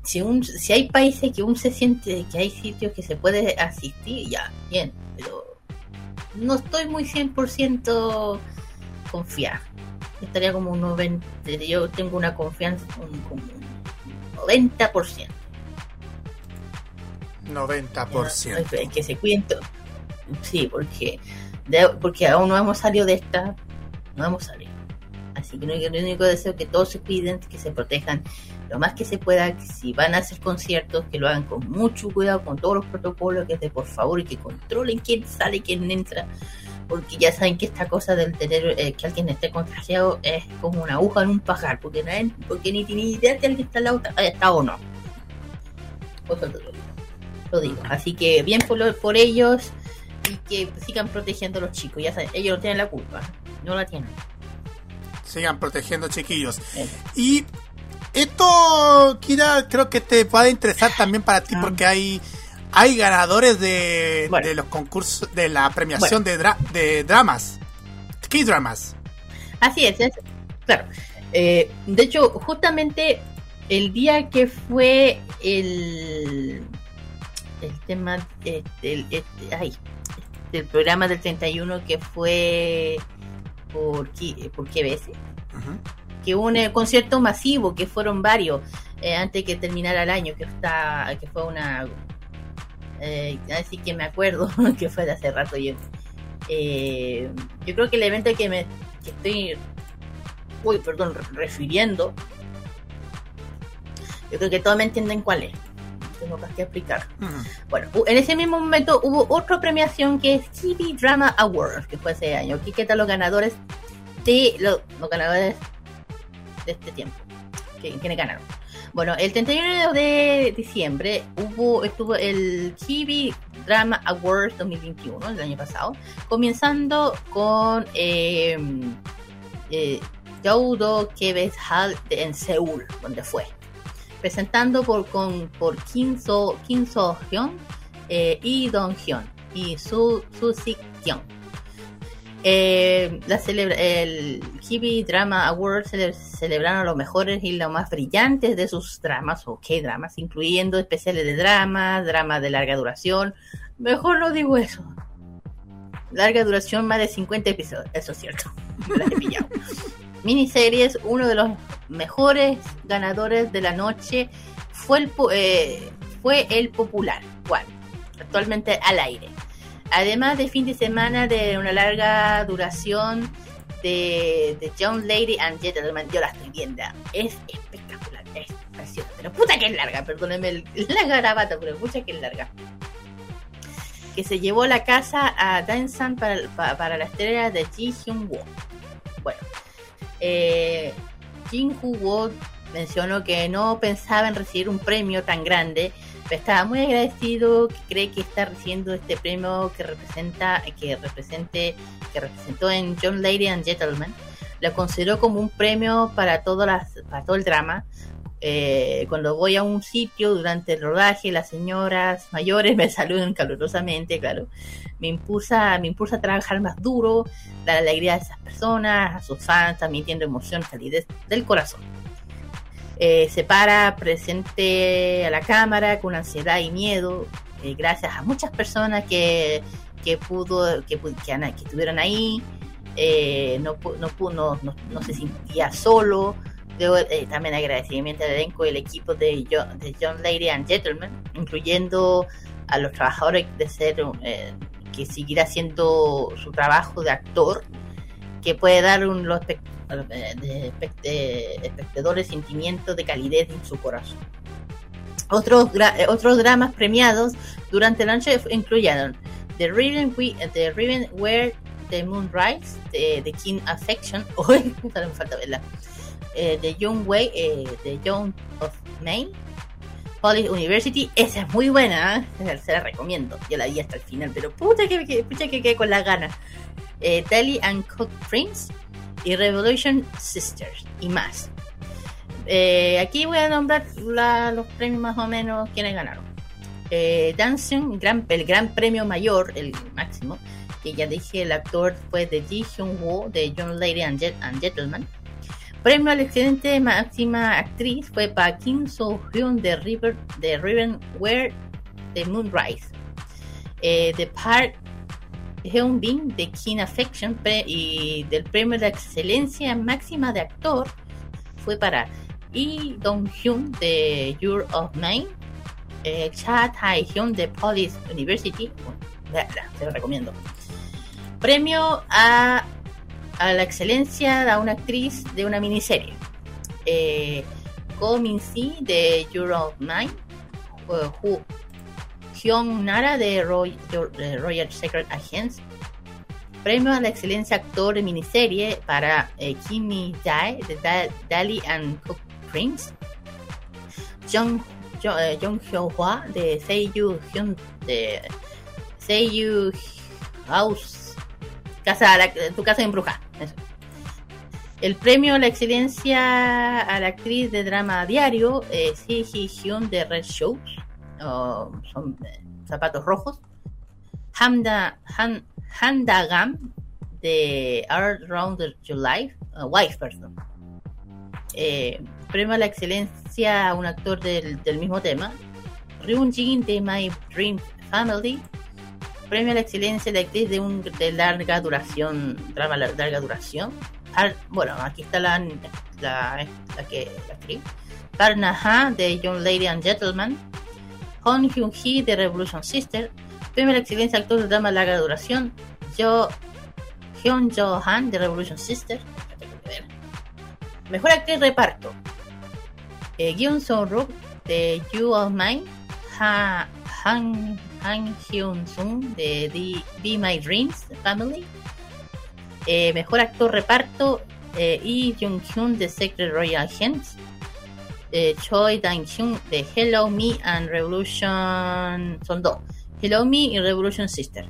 si, un, si hay países que aún se siente que hay sitios que se puede asistir, ya, bien, pero no estoy muy 100% confiada. Estaría como un 90%, yo tengo una confianza, como un 90%. 90%. Eh, Que se cuiden todos. Sí, porque, de- porque aún no hemos salido de esta, no hemos salido. Así que lo único, deseo es que todos se cuiden, que se protejan lo más que se pueda, que si van a hacer conciertos, que lo hagan con mucho cuidado, con todos los protocolos, que es de por favor y que controlen quién sale quién entra, porque ya saben que esta cosa del tener eh, que alguien esté contagiado es como una aguja en un pajar, porque, nadie- porque ni tiene idea que alguien está al lado, está, está o no. Te lo digo. Así que bien por, lo- por ellos y que sigan protegiendo a los chicos. Ya saben, ellos no tienen la culpa, no la tienen. Sigan protegiendo, chiquillos. Eh, Y esto, Kira, creo que te puede interesar también para ti Ah. porque hay hay ganadores de, Bueno. de los concursos de la premiación de, dra- de dramas, K-dramas. Así es, es- claro. Eh, de hecho, justamente el día que fue el, el tema del este, ay, del programa del 31 que fue por, por KBS, Ujú. que hubo un eh, concierto masivo, que fueron varios, eh, antes que terminara el año, que está que fue una... Eh, así que me acuerdo que fue de hace rato yo. Eh, yo creo que el evento que me que estoy uy, perdón, re- refiriendo, yo creo que todos me entienden cuál es. Tengo más que explicar. Bueno, en ese mismo momento hubo otra premiación que es TV Drama Awards, que fue ese año. Aquí están los ganadores de los, los ganadores de este tiempo. que- ¿Quiénes ganaron? Bueno, el 31 de diciembre hubo estuvo el TV Drama Awards 2021, el año pasado, comenzando con eh, eh, Kebes Hall en Seúl, donde fue presentando por con por Kim So Kim Hyun eh, y Dong Hyun y Su Su Sik Kyung. Eh, la celebra el Kibi Drama Awards cele- celebraron los mejores y los más brillantes de sus dramas o K-dramas, incluyendo especiales de drama, dramas de larga duración. Mejor no digo eso. Larga duración, más de 50 episodios, eso es cierto. Las he pillado. Miniseries, uno de los mejores ganadores de la noche fue el, eh, fue el popular, ¿cuál? Actualmente al aire. Además de fin de semana de una larga duración de, de Young Lady and Gentleman, yo la estoy viendo, es espectacular. Es preciosa, pero puta que es larga, perdónenme el- la garabata, pero pucha que es larga. Que se llevó la casa a Dansan para, pa- para la estrella de Ji Hyun Woo. Bueno, eh, Jin Woo mencionó que no pensaba en recibir un premio tan grande, pero estaba muy agradecido, que cree que está recibiendo este premio que representa, que represente, que representó en John Lady and Gentleman. Lo consideró como un premio para todo, las, para todo el drama. Eh, cuando voy a un sitio durante el rodaje, las señoras mayores me saludan calurosamente, claro. Me impulsa, me impulsa a trabajar más duro, dar alegría a esas personas, a sus fans, transmitiendo emoción, calidez del corazón. Eh, se para presente a la cámara con ansiedad y miedo, eh, gracias a muchas personas que, que pudo, que, que, que estuvieron ahí, no, no, no se sentía solo. Eh, también agradecimiento al elenco y el equipo de John, de John Lady and Gentleman, incluyendo a los trabajadores de ser eh, que seguirá haciendo su trabajo de actor, que puede dar un, los eh, de de espectadores sentimientos de calidez en su corazón. Otros, otros dramas premiados durante la noche incluyeron The Ribbon, We- The Ribbon Where the Moon Rise, The, King Affection, esta me falta verla, eh, The Young Way, eh, The Young of Maine, Polish University, esa es muy buena, ¿eh? se la recomiendo, yo la vi hasta el final, pero puta que, que, pucha que quedé con las ganas. Eh, Telly and Cook Prince y Revolution Sisters y más. Eh, aquí voy a nombrar la- los premios más o menos quienes ganaron. Dancing, gran, el gran premio mayor, el máximo, que ya dije, el actor fue de Ji Hyun Woo de Young Lady and, Jet- and Gentleman. Premio a la excelente máxima actriz fue para Kim So Hyun de River de Riven Where the Moon Rise. Eh, de Park Bin de King Affection y del premio de excelencia máxima de actor fue para Lee Dong Hyun de Your of Maine, eh, Cha Tai Hyun de Police University, bueno, véanla, se lo recomiendo. Premio a, a la excelencia a una actriz de una miniserie. Eh, Min de Your of Maine, eh, Hu- Hyun Nara de, Roy- de Royal Secret Agents, Premio a la excelencia actor de miniserie para eh, Kimi Jae de Da- Dali and Cook Prince. Jung, Jo- eh, Jung Hyo Hwa de Seiyu Hyun de Seiyu House. Casa, la- tu casa embruja. El premio a la excelencia a la actriz de drama diario, eh, Si Hyun de Red Shoes, o son eh, zapatos rojos. Hamda, Han, Gam de Art Round Your Life, uh, Wife, perdón. Eh, premio a la excelencia a un actor del, del mismo tema. Ryun Jin de My Dream Family. Premio a la excelencia de actriz de un de larga duración, drama larga duración. Bueno, aquí está la, la, la que la actriz. Parna Ha de Young Lady and Gentleman. Hon Hyun Hee de Revolution Sister. Premio a la excelencia actor de drama larga duración. Yo Hyun Jo Han de Revolution Sister. Mejor actriz reparto. Eh, Gyun So Rook de You of Mine. Ha, Han, Han Hyun Sung de The, Be My Dreams Family. Eh, mejor actor reparto. Eh, Jung Hyun de Secret Royal Agents. Eh, Choi Dang Hyun de Hello Me and Revolution. Son dos. Hello Me y Revolution Sister.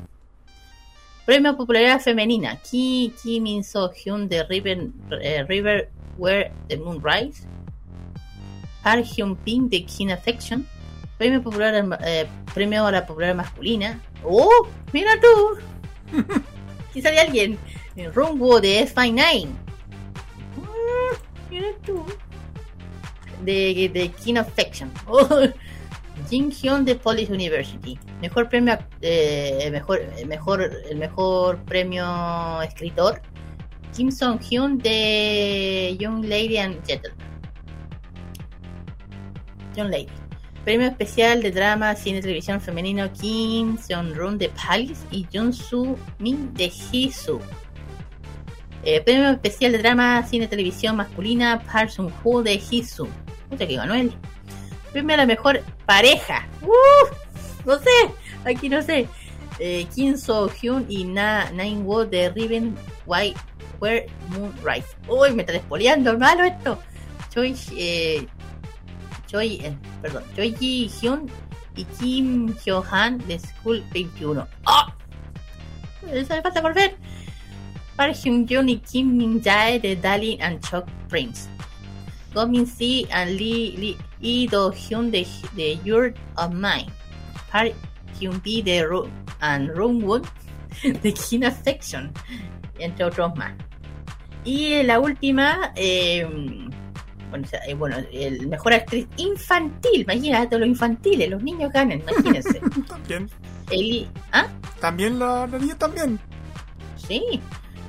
Premio Popularidad Femenina. Ki, Ki Min So Hyun de River, eh, River Where the Moon Rise. Park Hyun Ping de King Affection. Premio, popular, eh, premio a la popular masculina. ¡Oh! ¡Mira tú! Aquí sale alguien. Rumbo de F9. Mm, Mira tú. De, de King Affection. Oh. Jin Hyun de Police University. Mejor premio, eh, mejor, mejor, el mejor premio escritor. Kim Song Hyun de Young Lady and Gentleman. Young Lady. Premio especial de drama, cine, televisión femenino Kim Seon Run de Palace y Jun Soo Min de Hisu. Eh, premio especial de drama, cine, televisión masculina Park Sung Ho de Hisu. Puta que ganó él. Primera mejor pareja. Uf, no sé, aquí no sé. Eh, Kim So Hyun y Na Nine Wo de Riven White Where Moonrise. Uy, me está despoleando, malo esto. Choi, eh, Choi, eh, perdón, Choi Hyun y Kim Hyo Han de School 21. ¡Ah! Eso me falta por ver. Park Hyun Jun y Kim Min Jae de Darling and Chuck Prince. Go Min Si and Lee, Lee y Do Hyun de, de You're of Mine. Park Hyun B de Ru and Roon Woon de Kin Affection, entre otros más. Y la última, eh, bueno, o sea, eh, bueno, el mejor actriz infantil, imagínate los infantiles, los niños ganan, imagínense. También. Eli, ¿ah? También la, la niña también. Sí.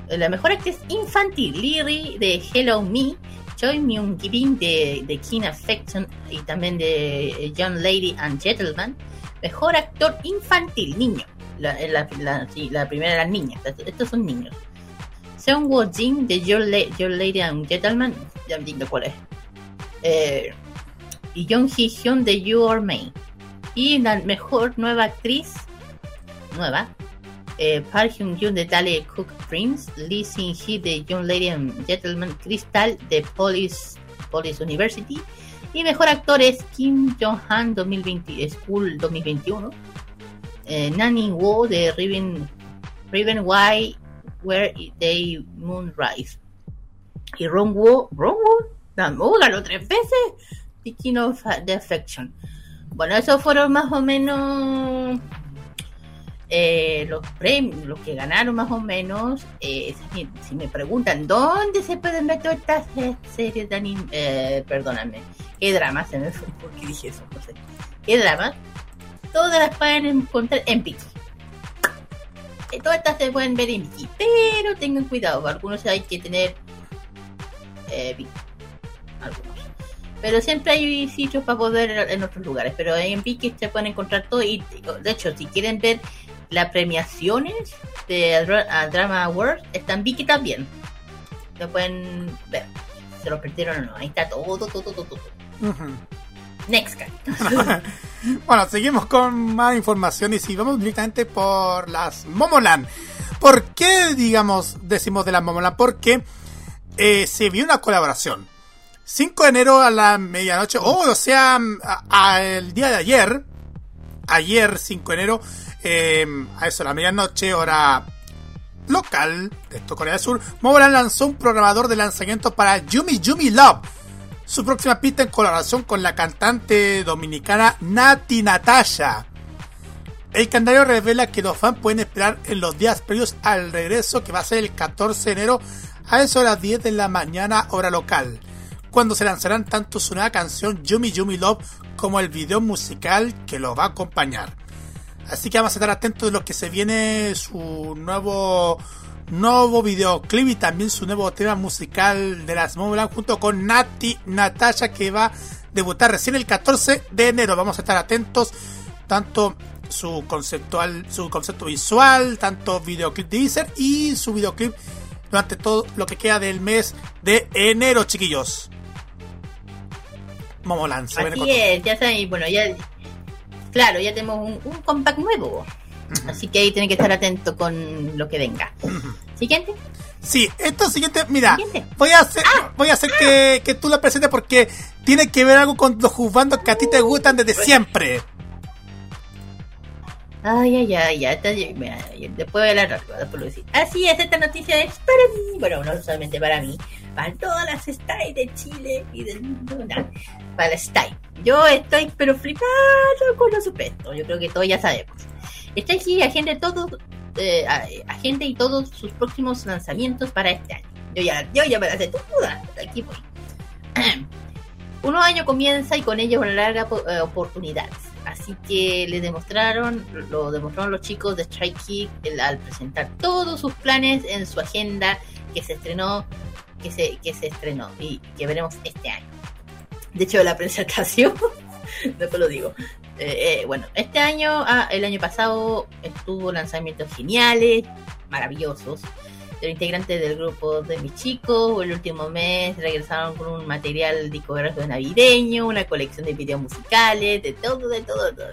La mejor actriz infantil, Liri de Hello Me, Choi Myung Gibin de, de King Affection y también de eh, Young Lady and Gentleman. Mejor actor infantil, niño. La, la, la- sí, la primera era niña, estos son niños. Seung Woo Jin de Your, La- Your Lady and Gentleman, ya me cuál es. Eh, y Jung Hee Hyun de You Are Me. Y la mejor nueva actriz, nueva, eh, Park Hyun Jun de Dale Cook Prince, Lee Sin Hee de Young Lady and Gentleman, Crystal de Police, Police University. Y mejor actor es Kim Jong Han 2020, School 2021, eh, Nani Wo de Riven, Riven Why Where They Moonrise. Y Ron Wo, Ron Wo, ganó tres veces The King of the Affection. Bueno, esos fueron más o menos eh, los premios, los que ganaron más o menos, eh, si, me preguntan dónde se pueden ver todas estas series de anime, eh, perdóname, qué drama, se me fue, ¿por qué dije eso? No sé, qué drama, todas las pueden encontrar en Viki. Eh, Todas estas se pueden ver en Viki, pero tengan cuidado, algunos hay que tener algunos. Pero siempre hay sitios para poder en otros lugares. Pero en Viki se pueden encontrar todo. Y de hecho, si quieren ver las premiaciones de Drama Awards, está en Viki también. Lo pueden ver. Se lo perdieron o no. Ahí está todo, todo, todo, todo. Next guy. Bueno, seguimos con más información y si vamos directamente por las Momoland. ¿Por qué, digamos, decimos de las Momoland? Porque eh, se vio una colaboración. 5 de enero a la medianoche, o sea, a- a el día de ayer, ayer 5 de enero, eh, a eso, a la medianoche, hora local, de esto Corea del Sur, Momoland lanzó un programador de lanzamiento para Yumi Yumi Love, su próxima pista en colaboración con la cantante dominicana Nati Natasha. El calendario revela que los fans pueden esperar en los días previos al regreso que va a ser el 14 de enero a eso de las 10 de la mañana hora local, cuando se lanzarán tanto su nueva canción Yumi Yumi Love como el video musical que lo va a acompañar. Así que vamos a estar atentos de lo que se viene su nuevo nuevo videoclip y también su nuevo tema musical de las Momoland junto con Nati Natasha que va a debutar recién el 14 de enero. Vamos a estar atentos tanto su conceptual, su concepto visual, tanto videoclip de y su videoclip durante todo lo que queda del mes de enero, chiquillos. Con Así es, ya saben, bueno, ya. Claro, ya tenemos un, un compact nuevo. Así que ahí tienen que estar atentos con lo que venga. Siguiente. Sí, esto siguiente, mira, Siguiente. voy a hacer, voy a hacer que, que tú la presentes porque tiene que ver algo con los juzgandos que a ti te gustan desde siempre. Ay, ay, ay, ya después voy a hablar rápido, después lo decir. Así es, esta noticia es para mí. Bueno, no solamente para mí, para todas las STY de Chile y del mundo. para la STY. Yo estoy, pero flipado con los supuestos. Yo creo que todos ya sabemos. Está aquí agenda todos, eh, y todos sus próximos lanzamientos para este año. Yo ya, yo ya me la sé toda. Aquí voy. Un año comienza y con ello una larga eh, oportunidades. Así que le demostraron, lo demostraron los chicos de Strike Kick al presentar todos sus planes en su agenda que se estrenó, que se, que se estrenó y que veremos este año. De hecho, la presentación, después lo digo. Eh, eh, bueno, este año, ah, el año pasado estuvo lanzamientos geniales, maravillosos. Los integrantes del grupo de mis chicos. El último mes regresaron con un material discográfico navideño, una colección de videos musicales, de todo, de todo, de todo.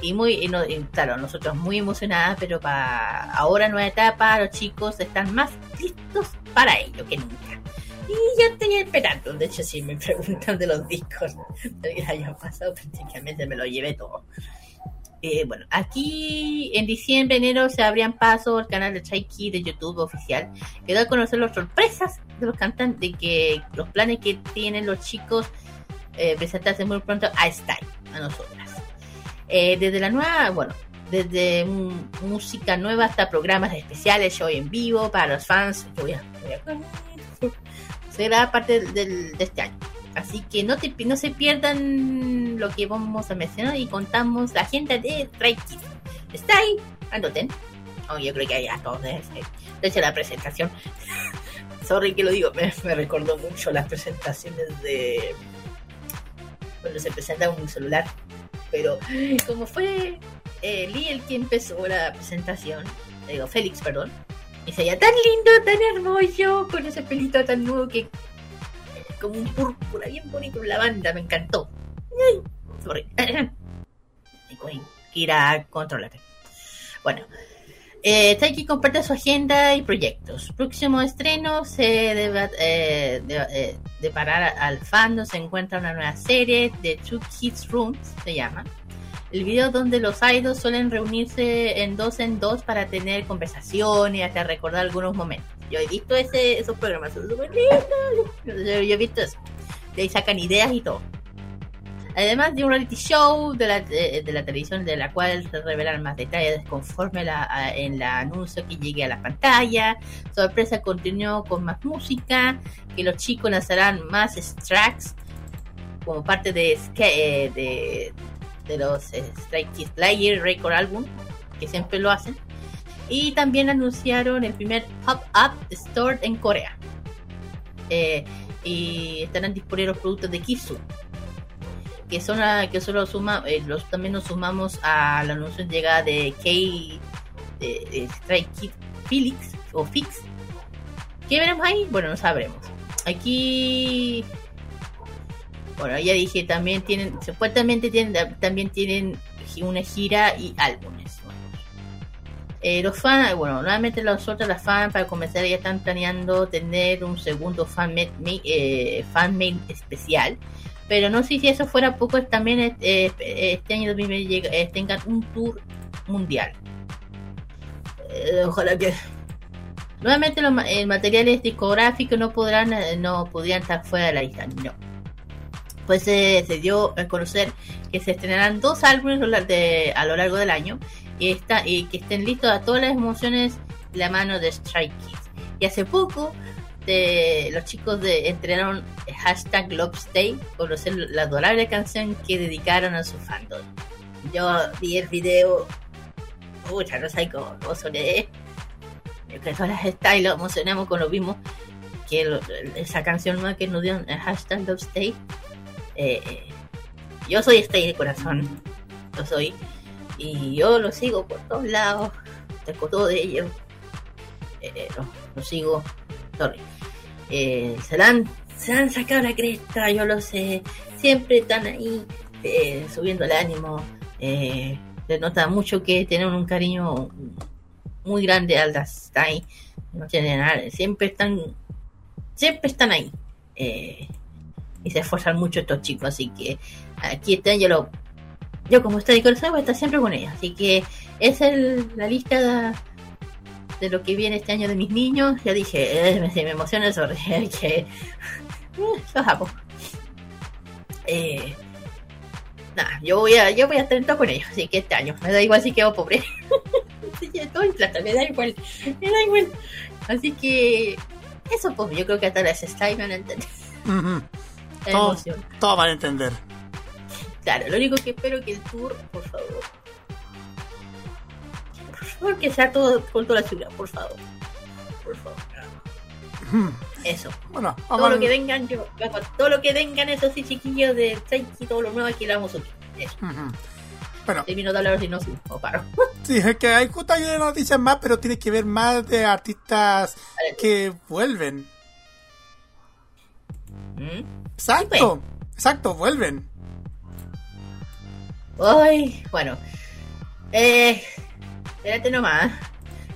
Y muy, y no- y claro, nosotros muy emocionadas, pero para ahora nueva etapa, los chicos están más listos para ello que nunca. Y yo estoy esperando, de hecho si me preguntan de los discos año pasado, prácticamente me lo llevé todo. Eh, bueno, aquí en diciembre, enero se abrían paso al canal de Chaiki de YouTube oficial, que da a conocer las sorpresas de los cantantes, de que los planes que tienen los chicos eh, presentarse muy pronto a Style, a nosotras. Eh, desde la nueva, bueno, desde música nueva hasta programas especiales, show en vivo para los fans, que voy a, voy a- será parte del, del- de este año. Así que no, te, no se pierdan lo que vamos a mencionar y contamos la agenda de Stray. Está ahí, anoten. Oh, yo creo que hay a todos. De, hecho, la presentación. Sorry que lo digo, me, recordó mucho las presentaciones de. Cuando se presenta un celular. Pero, como fue eh, Lee el que empezó la presentación, digo, Félix, perdón, y se veía tan lindo, tan hermoso, con ese pelito tan nuevo que como un púrpura bien bonito, lavanda, me encantó. Ay, sorry. Kira, controlate. Bueno, eh, Taiki comparte su agenda y proyectos. Próximo estreno se debe, eh, de, eh, al fandom se encuentra una nueva serie de Two Kids Rooms, se llama. El video donde los idols suelen reunirse en dos en dos para tener conversaciones, hasta recordar algunos momentos. Yo he visto ese, esos programas, son súper lindos. Yo, he visto eso. De ahí sacan ideas y todo. Además de un reality show de la, de, la televisión de la cual se revelan más detalles conforme la, a- en el anuncio que llegue a la pantalla. Sorpresa continuó con más música, que los chicos lanzarán más tracks como parte de, eh, de, de los eh, Strike Kids Player Record Album, que siempre lo hacen. Y también anunciaron el primer Pop-Up Store en Corea. Eh, y estarán disponibles los productos de Kisu que son a- que solo suma eh, los también nos sumamos al anuncio de llegada de K de, de Strike Kid Felix o Fix ¿qué veremos ahí? bueno no sabremos aquí bueno ya dije también tienen supuestamente tienen también tienen una gira y álbumes eh, los fans, bueno, nuevamente los otros, fans, para comenzar, ya están planeando tener un segundo fan mail, eh, fan especial. Pero no sé si eso fuera poco, también este año 2020 llega- eh, tengan un tour mundial. Ojalá que. Nuevamente los ma- materiales discográficos no podrán no podrían estar fuera de la lista, no. Pues eh, se dio a conocer que se estrenarán dos álbumes a lo lo largo del año y, está, y que estén listos a todas las emociones de la mano de Strike Kids. Y hace poco de, los chicos de, entrenaron hashtag Lobstay, conocer la adorable canción que dedicaron a su fandom. Yo vi el video, pucha, no sé cómo, soné. Yo que las style lo emocionamos cuando vimos que lo- esa canción nueva que nos dieron el hashtag Lobstay. Eh, yo soy Stay de corazón, lo soy. Y yo lo sigo por todos lados. Tengo todo de ellos. Eh, lo, sigo. Sorry. Eh, se, han, se han sacado la cresta, yo lo sé. Siempre están ahí eh, subiendo el ánimo. Se nota mucho que tienen un cariño muy grande al Dastai. No tienen nada. Siempre están. Siempre están ahí. Eh, y se esfuerzan mucho estos chicos. Así que aquí están, yo lo yo como estoy de corazón voy a estar siempre con ella. Así que esa es la lista de, lo que viene este año de mis niños. Ya dije, eh, me, me emociona eso, que eh. Eh, yo voy a, yo voy a estar en todo con ellos, así que este año me da igual si quedo pobre. Todo en plata, me da igual, me da igual. Así que eso pues yo creo que hasta las Style van a entender Ujú. la Todo- emoción. Todos van a entender. Claro, lo único que espero que el tour, por favor. Por favor, que sea todo con toda la ciudad, por favor. Por favor. Ujú. Eso. Bueno, Todo lo que vengan, yo. Todo lo que vengan, esos sí, chiquillos de Taiki, todo lo nuevo aquí lo vamos a. Eso. Ujú. Bueno, Termino de hablar si no subo, o paro. Sí, es que hay justo hay una noticia más, pero tiene que ver más de artistas que vuelven. ¿Mm? Exacto, exacto, vuelven. Ay, bueno. Eh, espérate nomás.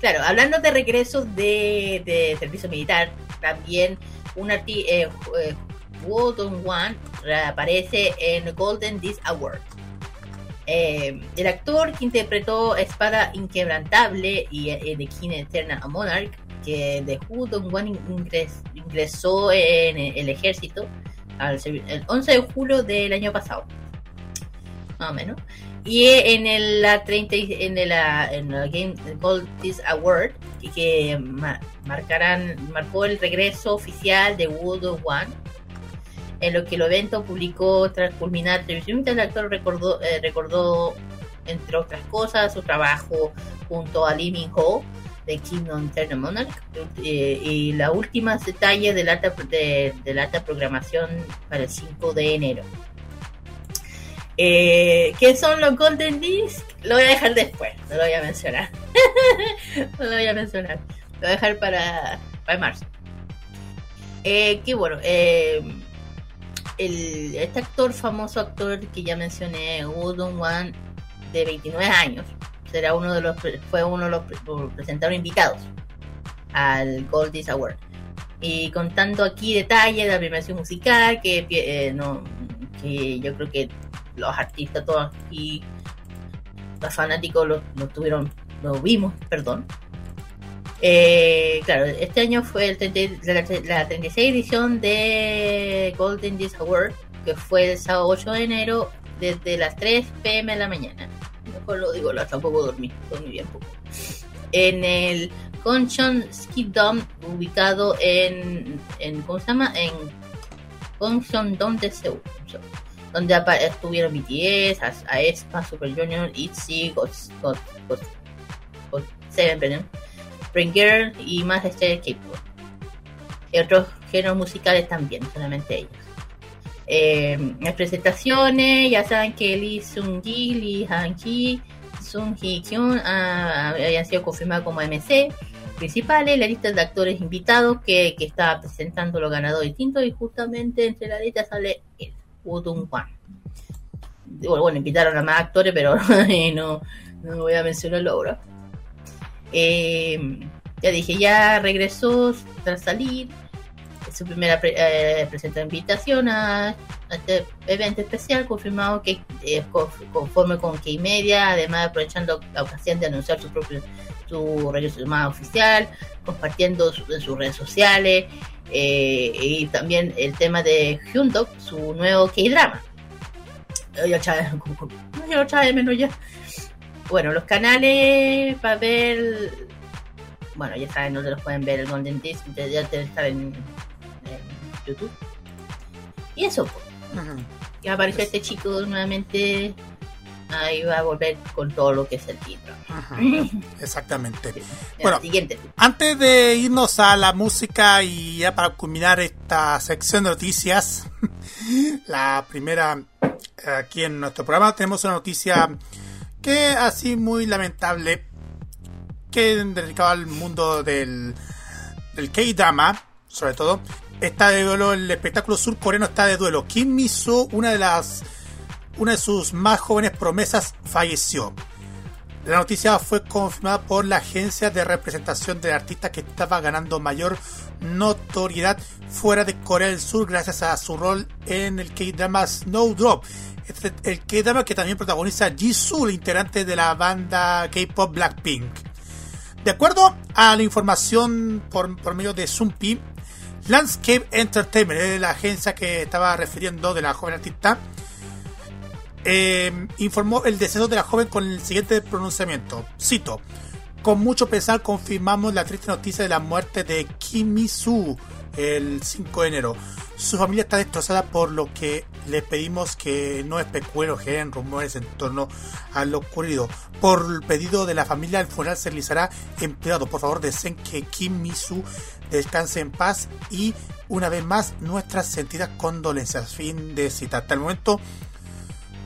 Claro, hablando de regresos de, de servicio militar, también un artista, eh, eh, One aparece en Golden Disc Award. Eh, el actor que interpretó Espada Inquebrantable y eh, de King Eterna a Monarch, que de Wodon One ingres- ingresó en el ejército al el 11 de julio del año pasado más o menos. Y en el, la 30, y- en el, en el Game Gold Disc Award, que, que ma- marcarán, marcó el regreso oficial de Wood One, en lo que el evento publicó tras culminar militar, el actor recordó, eh, recordó, entre otras cosas, su trabajo junto a Lee Ho de Kingdom Eternal Monarch eh, y la última detalle de la, alta, de, la alta programación para el 5 de enero. Eh, ¿Qué son los Golden Disc? Lo voy a dejar después, no lo voy a mencionar. no lo voy a mencionar. Lo voy a dejar para, para marzo. Eh, que bueno, este actor, famoso actor que ya mencioné, Woodon One, de 29 años, será uno de los fue uno de los pre- presentadores invitados al Gold Disc Award. Y contando aquí detalles de la premiación musical, que, eh, no, que yo creo que los artistas todos aquí, los fanáticos lo, lo tuvieron, lo vimos, perdón. Eh, claro, este año fue el 30 la, la 36 edición de Golden Disc Award, que fue el sábado 8 de enero desde las 3 pm de la mañana. Mejor lo digo, tampoco dormí, dormí bien poco. En el Conchon Ski Dome, ubicado en, en ¿cómo se llama? En Conchon Dome de Seúl donde estuvieron BTS, aespa, Super Junior, ITZY, God, God, God, God Seven, perdón, Spring Girl y más estrellas K-pop. Y otros géneros musicales también, solamente ellos. Eh, las presentaciones, ya saben que Lee Seung-gi, Lee Han-ki, Sung Hee-kyun ah, habían sido confirmados como MC principales, la lista de actores invitados que, que estaba presentando los ganadores distintos y justamente entre la lista sale él. Woo Wan. Bueno, bueno, invitaron a más actores, pero no, no voy a mencionarlo ahora. Eh, ya dije, ya regresó tras salir. Su primera pre- eh, presentó invitación a, a este evento especial, confirmado que eh, co- conforme con K-Media, además aprovechando la ocasión de anunciar su propio su regreso más oficial, compartiendo su- en sus redes sociales, eh, y también el tema de Hyundai, su nuevo K-drama. Ya ya. Bueno, los canales para ver, bueno, ya saben dónde los pueden ver el Golden Disc, ya debe estar en, en YouTube. Y eso, pues, Ujú. ya apareció este chico nuevamente, ahí va a volver con todo lo que es el título. Exactamente. Bueno. siguiente. Antes de irnos a la música y ya para culminar esta sección de noticias, la primera eh, aquí en nuestro programa tenemos una noticia que así muy lamentable que dedicado al mundo del, K-Drama, sobre todo, está de duelo, el espectáculo surcoreano está de duelo. Kim Mi-soo, una de las una de sus más jóvenes promesas, falleció. La noticia fue confirmada por la agencia de representación del artista que estaba ganando mayor notoriedad fuera de Corea del Sur gracias a su rol en el K-drama Snowdrop. Este- el K-drama que también protagoniza Jisoo, el integrante de la banda K-pop Blackpink. De acuerdo a la información por, por medio de Sumpi, Landscape Entertainment, es la agencia que estaba refiriendo de la joven artista, eh, informó el deceso de la joven con el siguiente pronunciamiento. Cito. Con mucho pesar confirmamos la triste noticia de la muerte de Kim Mi-soo el 5 de enero. Su familia está destrozada por lo que le pedimos que no especulen o generen rumores en torno a lo ocurrido. Por el pedido de la familia, el funeral se realizará en privado. Por favor, deseen que Kim Mi-soo descanse en paz y una vez más nuestras sentidas condolencias. Fin de cita. Hasta el momento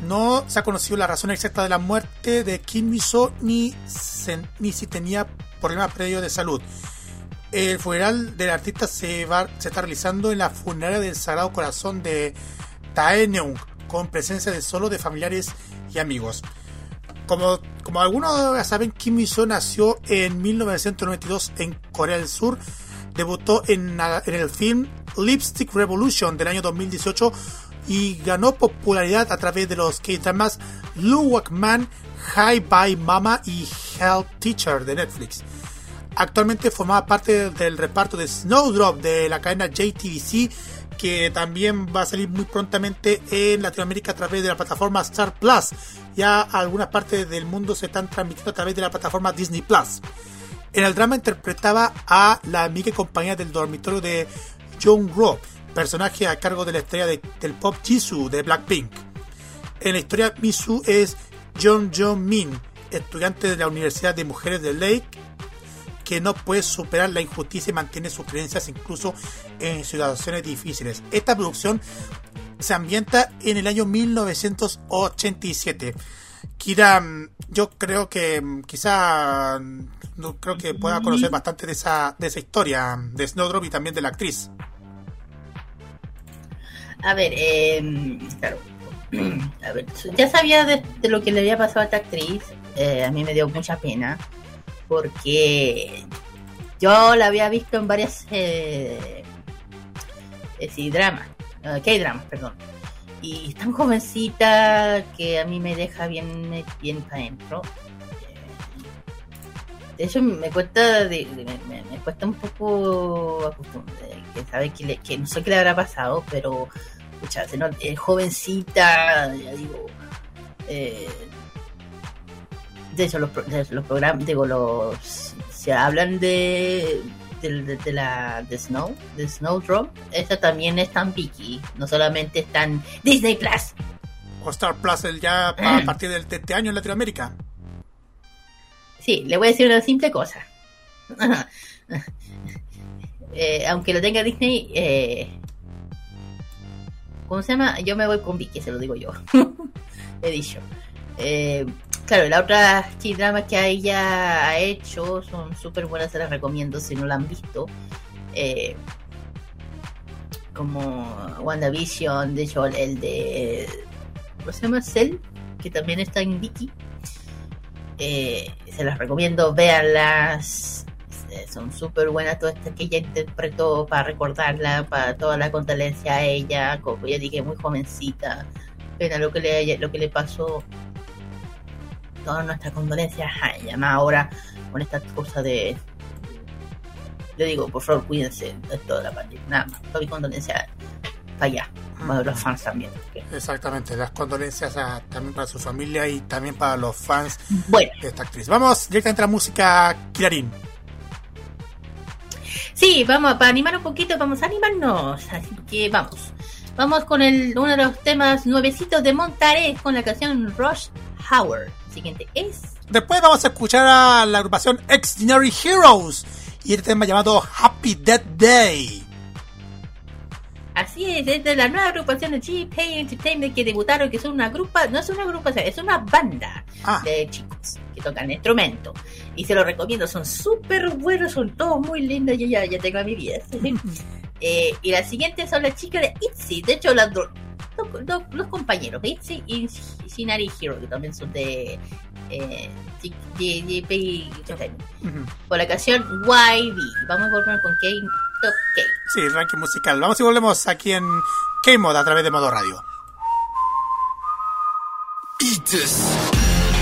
No se ha conocido la razón exacta de la muerte de Kim Mi-so ni, se- ni si tenía problemas previos de salud. El funeral del artista se, va, se está realizando en la funeraria del Sagrado Corazón de Daeneung, con presencia de solo de familiares y amigos. Como, como algunos ya saben, Kim Mi-so nació en 1992 en Corea del Sur. Debutó en, en el film Lipstick Revolution del año 2018 y ganó popularidad a través de los K-dramas Lu Wakman, Hi Bye Mama y Help Teacher de Netflix. Actualmente formaba parte del reparto de Snowdrop de la cadena JTBC, que también va a salir muy prontamente en Latinoamérica a través de la plataforma Star Plus. Ya algunas partes del mundo se están transmitiendo a través de la plataforma Disney Plus. En el drama interpretaba a la amiga y compañera del dormitorio de Jung Ro, personaje a cargo de la estrella de- del pop Jisoo de Blackpink. En la historia, Misu es Jong Jong Min, estudiante de la Universidad de Mujeres de Lake, que no puede superar la injusticia y mantiene sus creencias incluso en situaciones difíciles. Esta producción se ambienta en el año 1987. Kira, mm, yo creo que mm, quizá mm, no creo que pueda conocer bastante de esa, de esa historia de Snowdrop y también de la actriz. A ver, eh, claro. A ver, ya sabía de, de lo que le había pasado a esta actriz. eh, a mí me dio mucha pena. Porque yo la había visto en varias. Eh, eh, sí, dramas. eh, K-dramas, perdón. Y es tan jovencita que a mí me deja bien, bien para adentro. Eh, De hecho, me cuesta, de, me, cuesta un poco acostumbrar, que sabe que, no sé qué le habrá pasado, pero escucha, es jovencita, ya digo. eh, de hecho, los, de los programas, digo, los. Se hablan de. De, de- de la de Snow, de Snowdrop, esta también está en Viki, no solamente está en Disney Plus. O Star Plus el ya a partir del- de este año en Latinoamérica. Sí, le voy a decir una simple cosa. Eh, aunque lo tenga Disney, eh, ¿cómo se llama? Yo me voy con Vicky, se lo digo yo. He dicho. Eh, claro, las otras dramas que ella ha hecho son súper buenas, se las recomiendo si no la han visto. Eh, como WandaVision, de hecho, el de. ¿Cómo se llama? Cell, que también está en Vicky. Eh, se las recomiendo, véanlas. Eh, son súper buenas todas estas que ella interpretó para recordarla, para toda la condolencia a ella, como ya dije, muy jovencita. Pena lo que le, lo que le pasó. Todas nuestras condolencias a ella, más ahora con esta cosa de. Le digo, por favor, cuídense de toda la pandemia. Nada más, toda mi condolencia para allá, para los fans también. Exactamente, las condolencias a- también para su familia y también para los fans Bueno, de esta actriz. Vamos directamente a la música, Kirarin. Sí, vamos, para animar un poquito, vamos a animarnos. Así que vamos. Vamos con el, uno de los temas nuevecitos de Montaré con la canción Rush Hour. El siguiente es. Después vamos a escuchar a la agrupación Extraordinary Heroes y este tema llamado Happy Death Day. Así es, es de la nueva agrupación de GP Entertainment que debutaron, que son una grupa, no es una agrupación, es una banda Ah, de chicos que tocan instrumentos. Y se los recomiendo, son súper buenos, son todos muy lindos. Yo ya, ya tengo a mi vida. Eh, y las siguientes son las chicas de ITZY. De hecho, las los, los, los compañeros, Itzy y Shinari Hero, que también son de eh, JP uh -huh. Por la canción YB. Vamos a volver con K Top K. Sí, ranking musical. Vamos y volvemos aquí en K-Mod a través de modo radio. Eat this.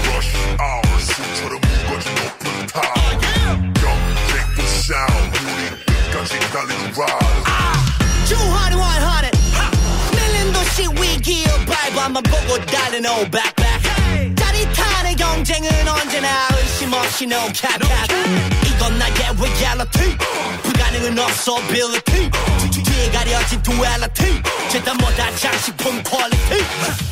Rush hours into the much open power. Young, take the sound. Booty, got your college riders. Ah, 200, 100. 시 위기에 발바만 보고 달린 old backpack 짜릿한 경쟁은 언제나 의심 없이 no cap cap 이건 나의 reality 불가능은 없어 ability 뒤에 가려진 duality 재단보다 장식품 quality Pushing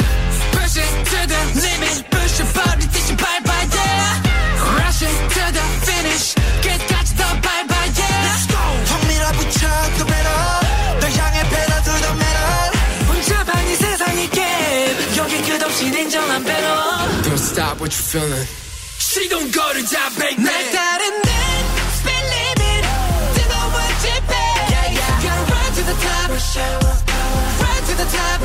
what you're feeling. She don't go to job bank man. 날다른 날 speed limit 뜨거워질 배 yeah, yeah. Gotta run to the top Run to the top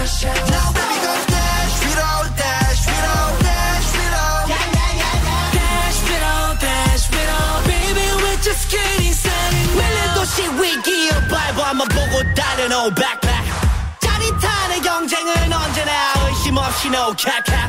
Now baby go dash with all dash with all dash with all yeah, yeah, yeah, yeah. Dash it all, dash it all, baby, we're just getting started. 밀린 도시 위기에 밟아 한번 보고 달려 no backpack 짜릿한 경쟁은 언제나 의심 없이 no cap cap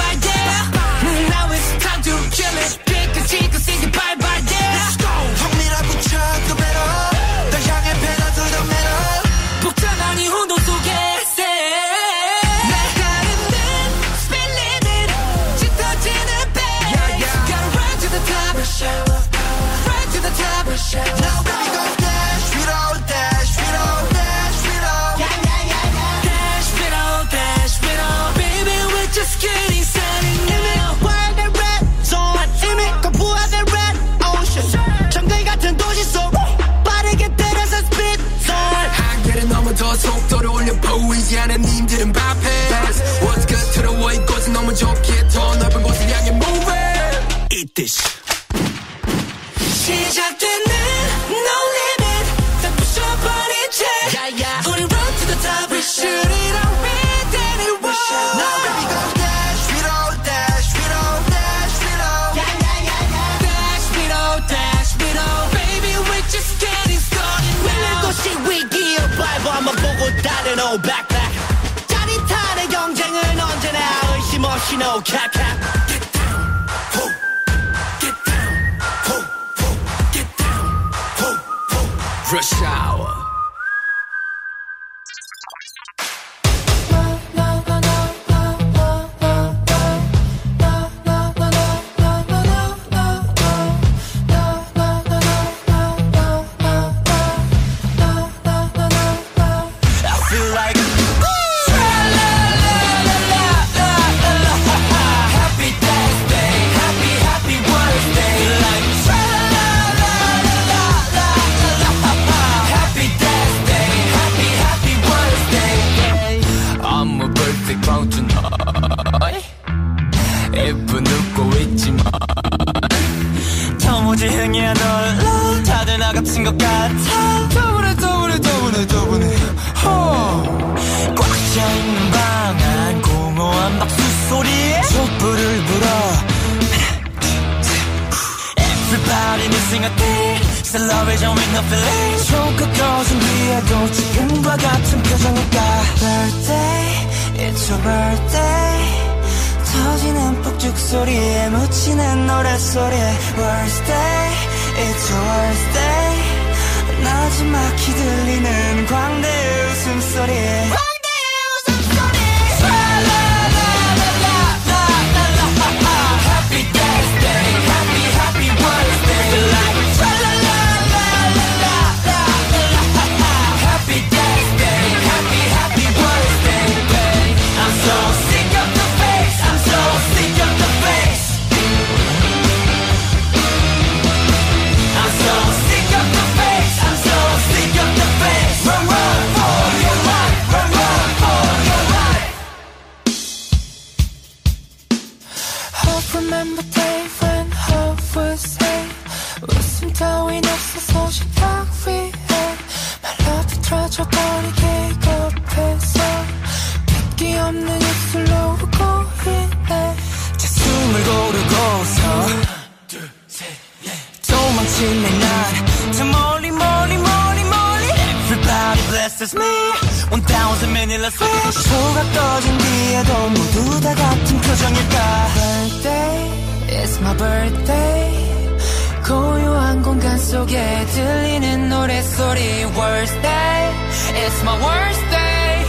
no cap cap Get down, ho, get down, ho, ho, get down, ho, ho. Rush hour. 지금과 같은 표정일까 Birthday, it's your birthday 터지는 폭죽 소리에 묻히는 노래소리 Worst day, it's your worst day 나지막히 들리는 광대 웃음소리 광 Everybody blesses me One thousand meaningless wish 소가 꺼진 뒤에도 모두 다 같은 표정일까 Birthday, it's my birthday 고요한 공간 속에 들리는 노래소리 Worst day, it's my worst day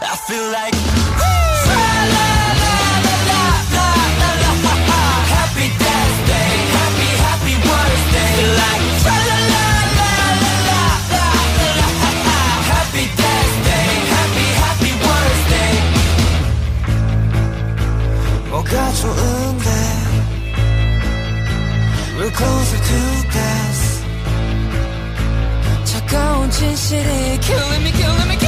I feel like We're closer to death 차가운 진실이 killing me killing me killing me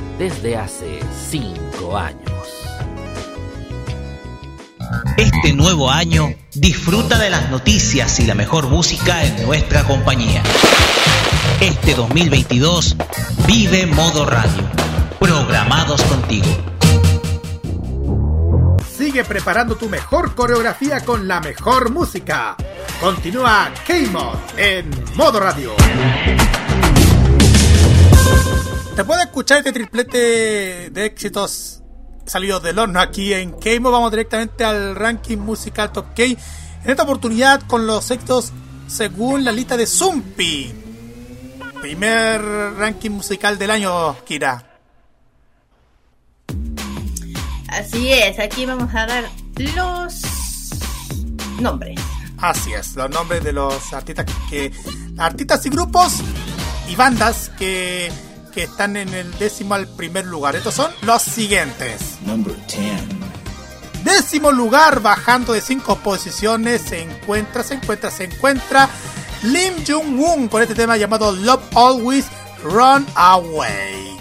desde hace 5 años. Este nuevo año disfruta de las noticias y la mejor música en nuestra compañía. Este 2022 vive modo radio. Programados contigo. Sigue preparando tu mejor coreografía con la mejor música. Continúa K-Mod en modo radio. Después de escuchar este triplete de éxitos salidos del horno aquí en K-Mod, vamos directamente al ranking musical Top K. En esta oportunidad con los éxitos según la lista de Zumpi. Primer ranking musical del año, Kira. Así es, aquí vamos a dar los nombres. Así es, los nombres de los artistas que, artistas y grupos y bandas que, que están en el décimo al primer lugar. Estos son los siguientes. Number 10. Décimo lugar, bajando de cinco posiciones, se encuentra, se encuentra, se encuentra Lim Jung-woon con este tema llamado Love Always Run Away.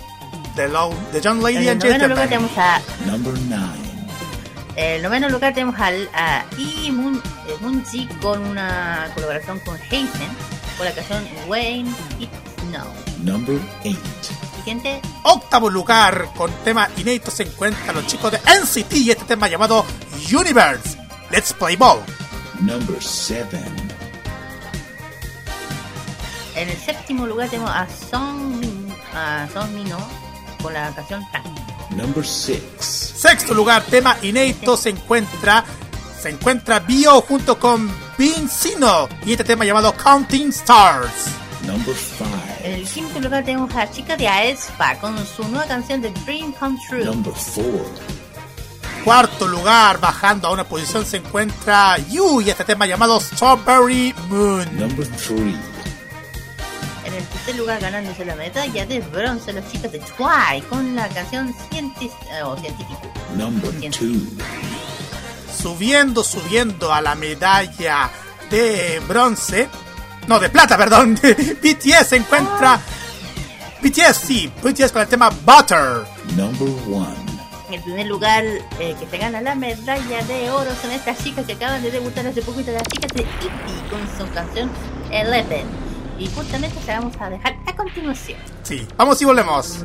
De, Lo- de John Lady En el and noveno lugar Gentleman. tenemos a Number 9. En el noveno lugar tenemos al, a Lee Moon, eh, Moon-ji con una colaboración con Hazen por la canción Wayne It Snow. Number 8. Siguiente, Octavo lugar, con tema inédito, se encuentran los chicos de NCT y este tema llamado Universe. Let's Play Ball. Number 7. en el séptimo lugar tenemos a Song, Min- a Song Mino con la canción Tan. Number 6. Sexto lugar, tema inédito, se encuentra se encuentra Bio junto con Vincino y este tema llamado Counting Stars. Number 5. En el quinto lugar tenemos a la chica de Aespa con su nueva canción de Dream Come True. Number 4. Cuarto lugar, bajando a una posición, se encuentra Yu y este tema llamado Strawberry Moon. Number 3. En el tercer lugar ganándose la medalla de bronce las chicas de Twi con la canción Cientis eh, o Científico. Number 2. Subiendo, subiendo a la medalla de bronce. No, de plata, perdón. BTS se encuentra. BTS, sí. BTS con el tema Butter. Number 1. En el primer lugar eh, que se gana la medalla de oro son estas chicas que acaban de debutar hace poquito, las chicas de Itty con su canción Eleven. Y justamente se la vamos a dejar a continuación. Sí, vamos y volvemos.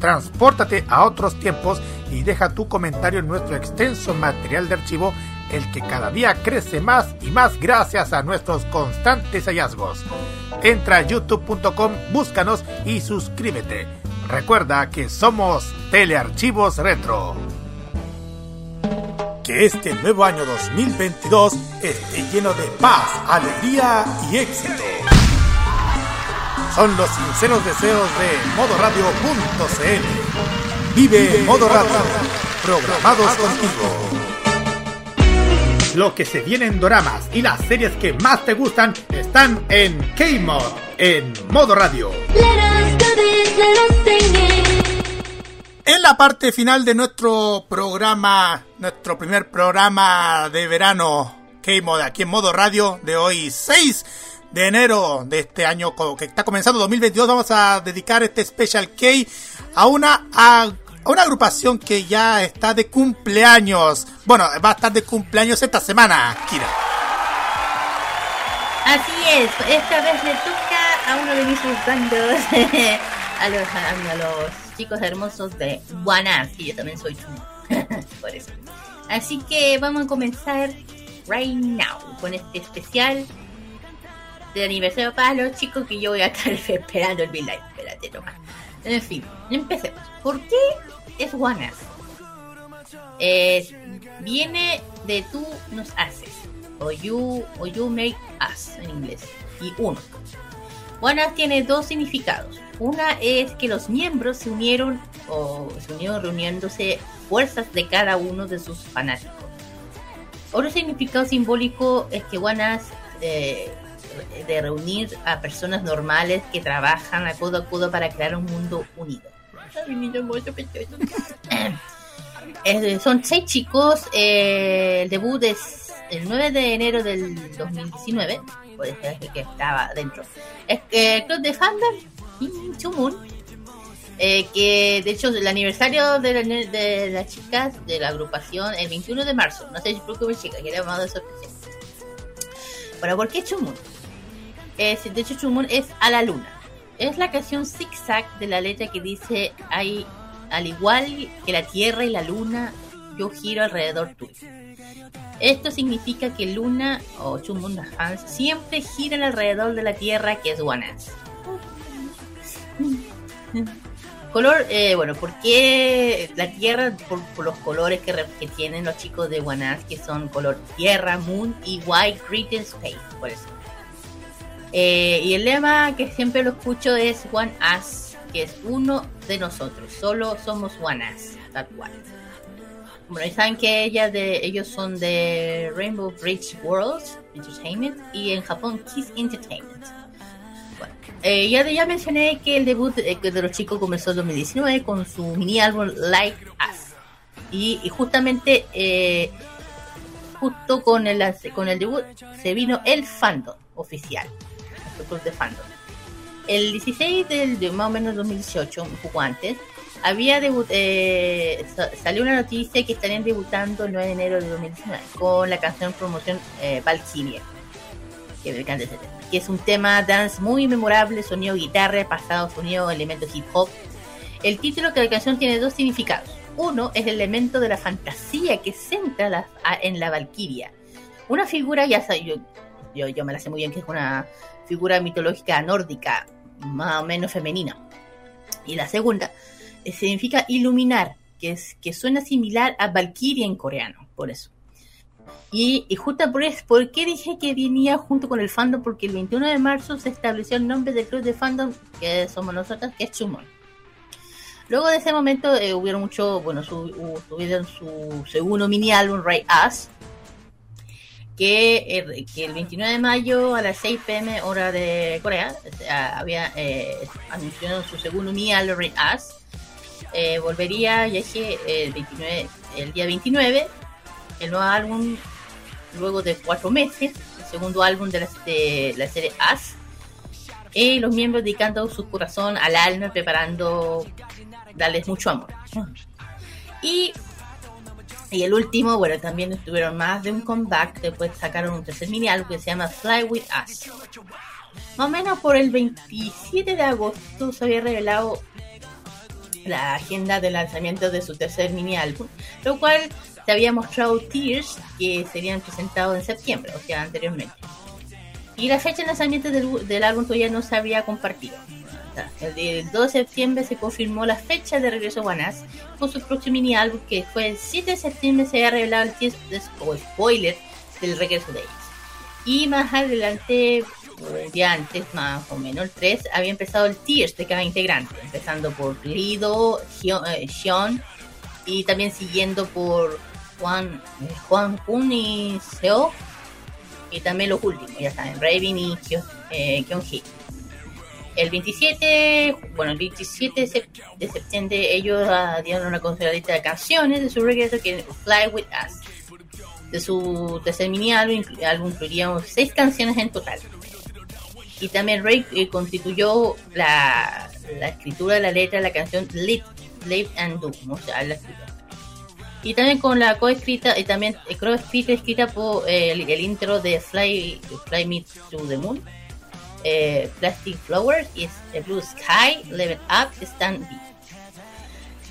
Transpórtate a otros tiempos y deja tu comentario en nuestro extenso material de archivo, el que cada día crece más y más gracias a nuestros constantes hallazgos. Entra a youtube.com, búscanos y suscríbete. Recuerda que somos Telearchivos Retro. Que este nuevo año 2022 esté lleno de paz, alegría y éxito. Son los sinceros deseos de modoradio.cl. Vive Modo Radio, programados contigo. Lo que se viene en doramas y las series que más te gustan están en K-Mod, en Modo Radio. En la parte final de nuestro programa, nuestro primer programa de verano, K-Mod, aquí en Modo Radio, de hoy 6 de enero de este año que está comenzando 2022, vamos a dedicar este Special K a una, a, una agrupación que ya está de cumpleaños. Bueno, va a estar de cumpleaños esta semana, Kira. Así es, esta vez le toca a uno de mis bandos, a los, a los chicos hermosos de One y yo también soy chumo, por eso. Así que vamos a comenzar right now con este especial de aniversario para los chicos que yo voy a estar esperando el Bill. Espérate nomás. En fin, empecemos. ¿Por qué es One viene de tú nos haces. O you, o you make us en inglés. Y uno. One tiene dos significados. Una es que los miembros se unieron o se unieron reuniéndose fuerzas de cada uno de sus fanáticos. Otro significado simbólico es que One de reunir a personas normales que trabajan a codo a codo para crear un mundo unido. Eh, son seis chicos. eh, el debut es el 9 de enero del 2019. Puede ser que estaba dentro. Es que club de fandom Kim Chumun. Eh, que de hecho el aniversario de, la, de las chicas de la agrupación el 21 de marzo. No sé si por qué me chica, que era más de sorpresa. Pero ¿por qué Chumun? Es, de hecho, Chumon es a la luna. Es la canción zigzag de la letra que dice: hay, al igual que la tierra y la luna, yo giro alrededor tuyo. Esto significa que Luna o Chumon fans siempre giran alrededor de la tierra que es Wanas. Color, eh, bueno, ¿por qué la tierra? Por, los colores que, tienen los chicos de Wanas, que son color tierra, moon y white, green space, por eso. Eh, y el lema que siempre lo escucho es One Us, que es uno de nosotros, solo somos One Us, tal cual. Bueno, y saben que ellos son de Rainbow Bridge Worlds Entertainment y en Japón Kiss Entertainment. Eh, ya, ya mencioné que el debut de, de, los chicos comenzó en 2019 con su mini álbum Like Us. Y, justamente, eh, justo con el, con el debut, se vino el fandom oficial club de fandom. El 16 del, de más o menos 2018, un poco antes, había eh, salió una noticia que estarían debutando el 9 de enero de 2019 con la canción promoción eh, Valkyria, que, que es un tema dance muy memorable, sonido guitarra, pasado sonido, elementos hip hop. El título de la canción tiene dos significados. Uno es el elemento de la fantasía que centra la, en la Valkyria. Una figura, ya yo, yo, yo me la sé muy bien, que es una figura mitológica nórdica, más o menos femenina. Y la segunda eh, significa iluminar, que, es, que suena similar a Valkyria en coreano, por eso. Y, y justo por eso, ¿por qué dije que venía junto con el fandom? Porque el 21 de marzo se estableció el nombre del club de fandom, que somos nosotros, que es Chumon. Luego de ese momento eh, hubieron mucho, bueno, su, tuvieron su segundo mini álbum, Right Us, que, eh, que, el 29 de mayo a las 6 pm hora de Corea había eh, anunciado su segundo mini álbum Us eh, volvería ya dije el 29 el día 29 el nuevo álbum luego de cuatro meses el segundo álbum de la, de la serie Us y los miembros dedicando su corazón al alma preparando darles mucho amor. Y y el último, bueno, también tuvieron más de un comeback, después sacaron un tercer mini álbum que se llama Fly With Us. Más o menos por el 27 de agosto se había revelado la agenda de lanzamiento de su tercer mini álbum, lo cual se había mostrado Tears que serían presentados en septiembre, o sea, anteriormente. Y la fecha de lanzamiento del, del álbum todavía no se había compartido. Está. El, día- el 2 de septiembre se confirmó la fecha de regreso a Guanas con su próximo mini álbum que fue el 7 de septiembre se ha revelado el teaser o spoiler del regreso de ellos. Y más adelante, un día antes, más o menos el 3, había empezado el Tears de cada integrante, empezando por Lido, eh, Sean y también siguiendo por Juan, eh, Juan Kun y Seo. Y también los últimos, ya saben, Raven y Kyo- eh, Kyung-hee. El 27, bueno, el 27 de, sep- de septiembre ellos dieron una considerada de canciones de su regreso que es Fly With Us. De su tercer mini álbum, álbum incluiría seis canciones en total. Y también Ray eh, constituyó la, la escritura de la letra de la canción Live, Live and Do, o sea, la escritura. Y también con la coescrita, y también eh, coescrita escrita por eh, el, el intro de Fly, Fly Me to the Moon, eh, Plastic Flowers y es eh, Blue Sky, Level Up, Stand Be.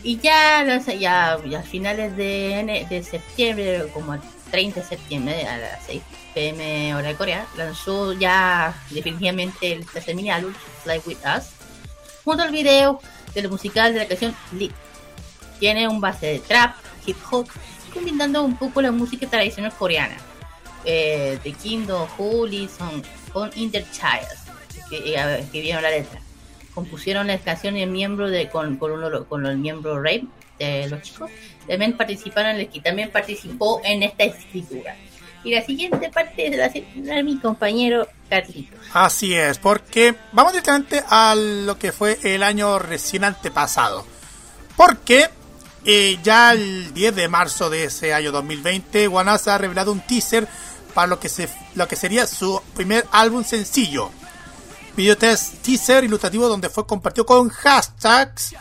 Y ya, ya, ya a finales de, de septiembre, como el 30 de septiembre, a las 6 pm hora de Corea, lanzó ya definitivamente el tercer mini álbum, Fly With Us, junto al video del musical de la canción Lit. Tiene un base de trap, hip hop, combinando un poco la música tradicional coreana. Eh, de Kingdom, Holy, son con Interchild, que, que vieron la letra. Compusieron las canciones miembro de, con, con, uno, con el miembro Rape de los chicos. También participaron, que también participó en esta escritura. Y la siguiente parte es la de mi compañero Carlitos. Así es, porque vamos directamente a lo que fue el año recién antepasado. Porque eh, ya el 10 de marzo de ese año 2020, Guanas ha revelado un teaser para lo que, se, lo que sería su primer álbum sencillo. Video test teaser ilustrativo donde fue compartido con hashtags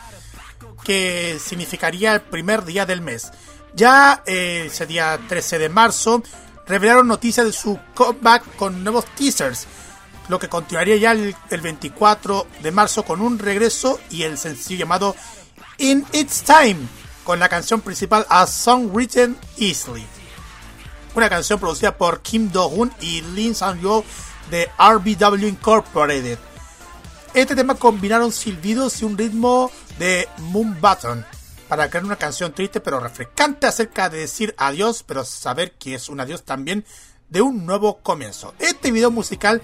que significaría el primer día del mes. Ya eh, ese día 13 de marzo revelaron noticias de su comeback con nuevos teasers, lo que continuaría ya el, el 24 de marzo con un regreso y el sencillo llamado In Its Time, con la canción principal A Song Written Easily. Una canción producida por Kim Do-hoon y Lin Sang-yo de RBW Incorporated. Este tema combinaron silbidos y un ritmo de Moon Button para crear una canción triste pero refrescante acerca de decir adiós, pero saber que es un adiós también de un nuevo comienzo. Este video musical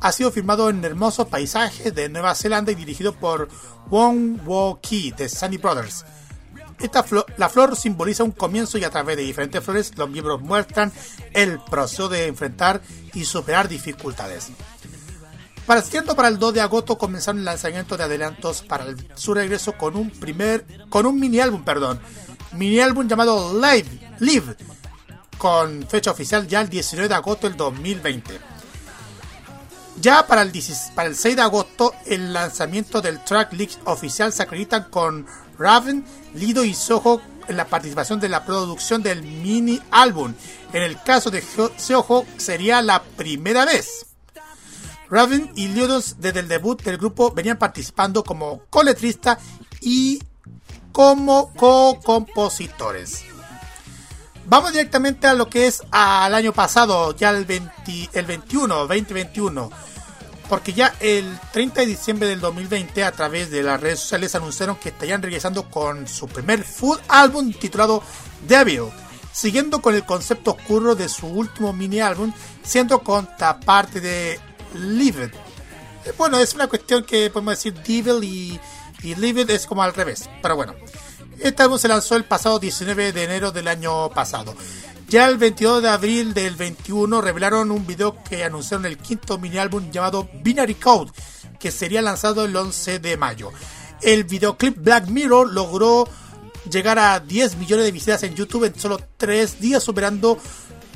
ha sido filmado en hermosos paisajes de Nueva Zelanda y dirigido por Wong Wo Ki de Sunny Brothers. Esta flo- la flor simboliza un comienzo y a través de diferentes flores los miembros muestran el proceso de enfrentar y superar dificultades. Para siendo para el 2 de agosto comenzaron el lanzamiento de adelantos para su regreso con un primer con un mini álbum, perdón, mini álbum llamado Live, Live, con fecha oficial ya el 19 de agosto del 2020. Ya para el, 16 para el 6 de agosto, el lanzamiento del track list oficial se acreditan con Raven, Lido y Soho en la participación de la producción del mini álbum. En el caso de Soho sería la primera vez. Raven y Lidos desde el debut del grupo venían participando como coletrista y como co-compositores. Vamos directamente a lo que es al año pasado, ya el, 20 el 21, 2021. Porque ya el 30 de diciembre del 2020, a través de las redes sociales, anunciaron que estarían regresando con su primer full álbum titulado Devil, siguiendo con el concepto oscuro de su último mini álbum, siendo contraparte de Live. Eh, Bueno, es una cuestión que podemos decir Devil y, y es como al revés, pero bueno. Este álbum se lanzó el pasado 19 de enero del año pasado. Ya el 22 de abril del 21 revelaron un video que anunciaron el quinto mini álbum llamado Binary Code, que sería lanzado el 11 de mayo. El videoclip Black Mirror logró llegar a 10 millones de visitas en YouTube en solo 3 días, superando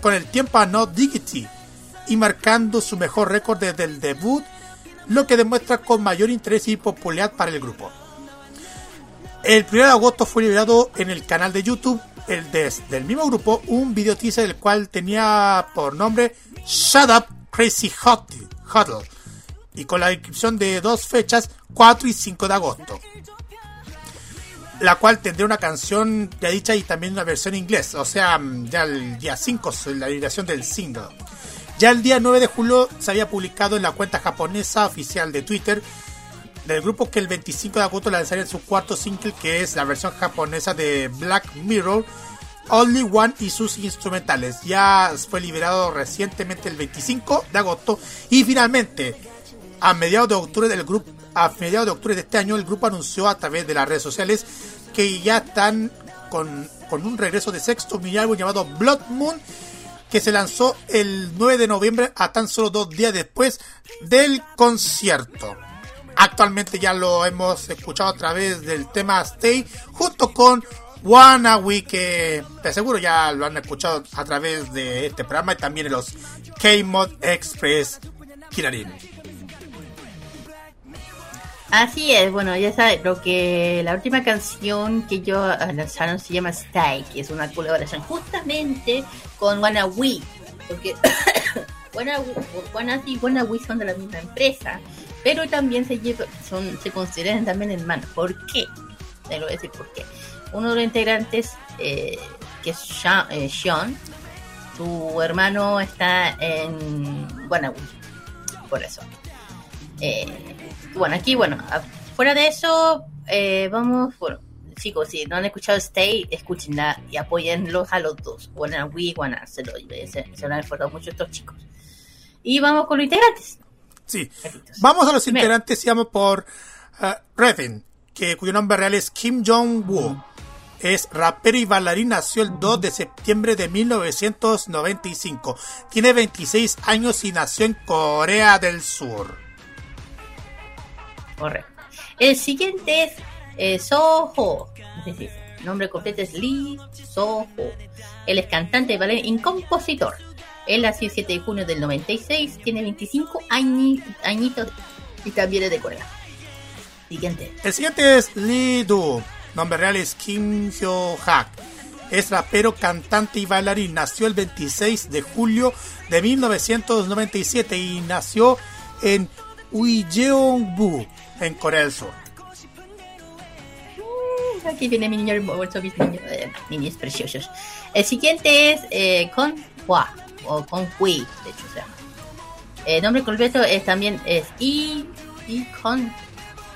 con el tiempo a No Diggity y marcando su mejor récord desde el debut, lo que demuestra con mayor interés y popularidad para el grupo. El 1 de agosto fue liberado en el canal de YouTube el des- del mismo grupo un video teaser el cual tenía por nombre Shut Up Crazy Huddle y con la descripción de dos fechas 4 y 5 de agosto la cual tendría una canción ya dicha y también una versión inglés o sea mm, ya el día 5 es la liberación del single. Ya el día 9 de julio se había publicado en la cuenta japonesa oficial de Twitter del grupo que el 25 de agosto lanzaría su cuarto single que es la versión japonesa de Black Mirror Only One y sus instrumentales. Ya fue liberado recientemente el 25 de agosto y finalmente a mediados de octubre del grupo a mediados de octubre de este año el grupo anunció a través de las redes sociales que ya están con, con un regreso de sexto mini álbum llamado Blood Moon que se lanzó el 9 de noviembre a tan solo dos días después del concierto. Actualmente ya lo hemos escuchado a través del tema Stay junto con Wannabe que seguro ya lo han escuchado a través de este programa y también en los K-Mod Express Kirarin. Así es, bueno, ya sabes, lo que la última canción que yo lanzaron se llama Stay, que es una colaboración justamente con Wannabe, porque Wannabe y Wannabe son de la misma empresa, pero también se lleva, son, se consideran también hermanos. ¿Por qué? Te lo voy a decir por qué. Uno de los integrantes, eh, que es Sean, eh, Sean, su hermano está en Wannabe, por eso. Eh, bueno, aquí, bueno, fuera de eso, eh, vamos, bueno, chicos, si no han escuchado Stay, escúchenla y apoyenlos a los dos. Wanna se lo se, se lo han esforzado mucho estos chicos. Y vamos con los integrantes. Sí, vamos a los integrantes y vamos por uh, Revin, que, cuyo nombre real es Kim Jong-woo. Es rapero y bailarín, nació el 2 de septiembre de 1995. Tiene 26 años y nació en Corea del Sur. Correcto. El siguiente es eh, Soho. El nombre completo es Lee Soho. Él es cantante, bailarín y compositor. Él nació el 7 de junio del 96, tiene 25 añi- añitos y también es de Corea. Siguiente. El siguiente es Lee Do. Nombre real es Kim Hyo Hak. Es rapero, cantante y bailarín. Nació el 26 de julio de 1997 y nació en Uijeongbu, en Corea del Sur. Aquí viene mi niño hermoso, mis niños, eh, niños preciosos. El siguiente es eh, Con Hua, o Con Hui, de hecho se. El nombre completo es también es I, I Con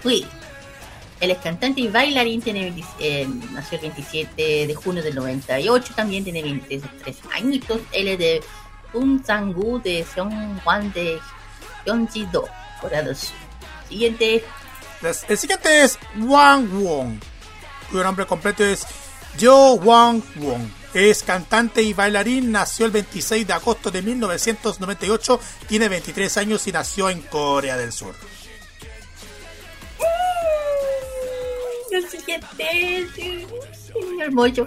Hui. Él es cantante y bailarín, tiene 20 eh, nació el 27 de junio del 98, también tiene 23 añitos. Él es de Unsangu de Seongwan de Gyeonggi-do, Corea del Sur. Siguiente El siguiente es Wang Wong, cuyo nombre completo es Jo Wang Wong. Es cantante y bailarín, nació el 26 de agosto de 1998, tiene 23 años y nació en Corea del Sur. Niño hermoso.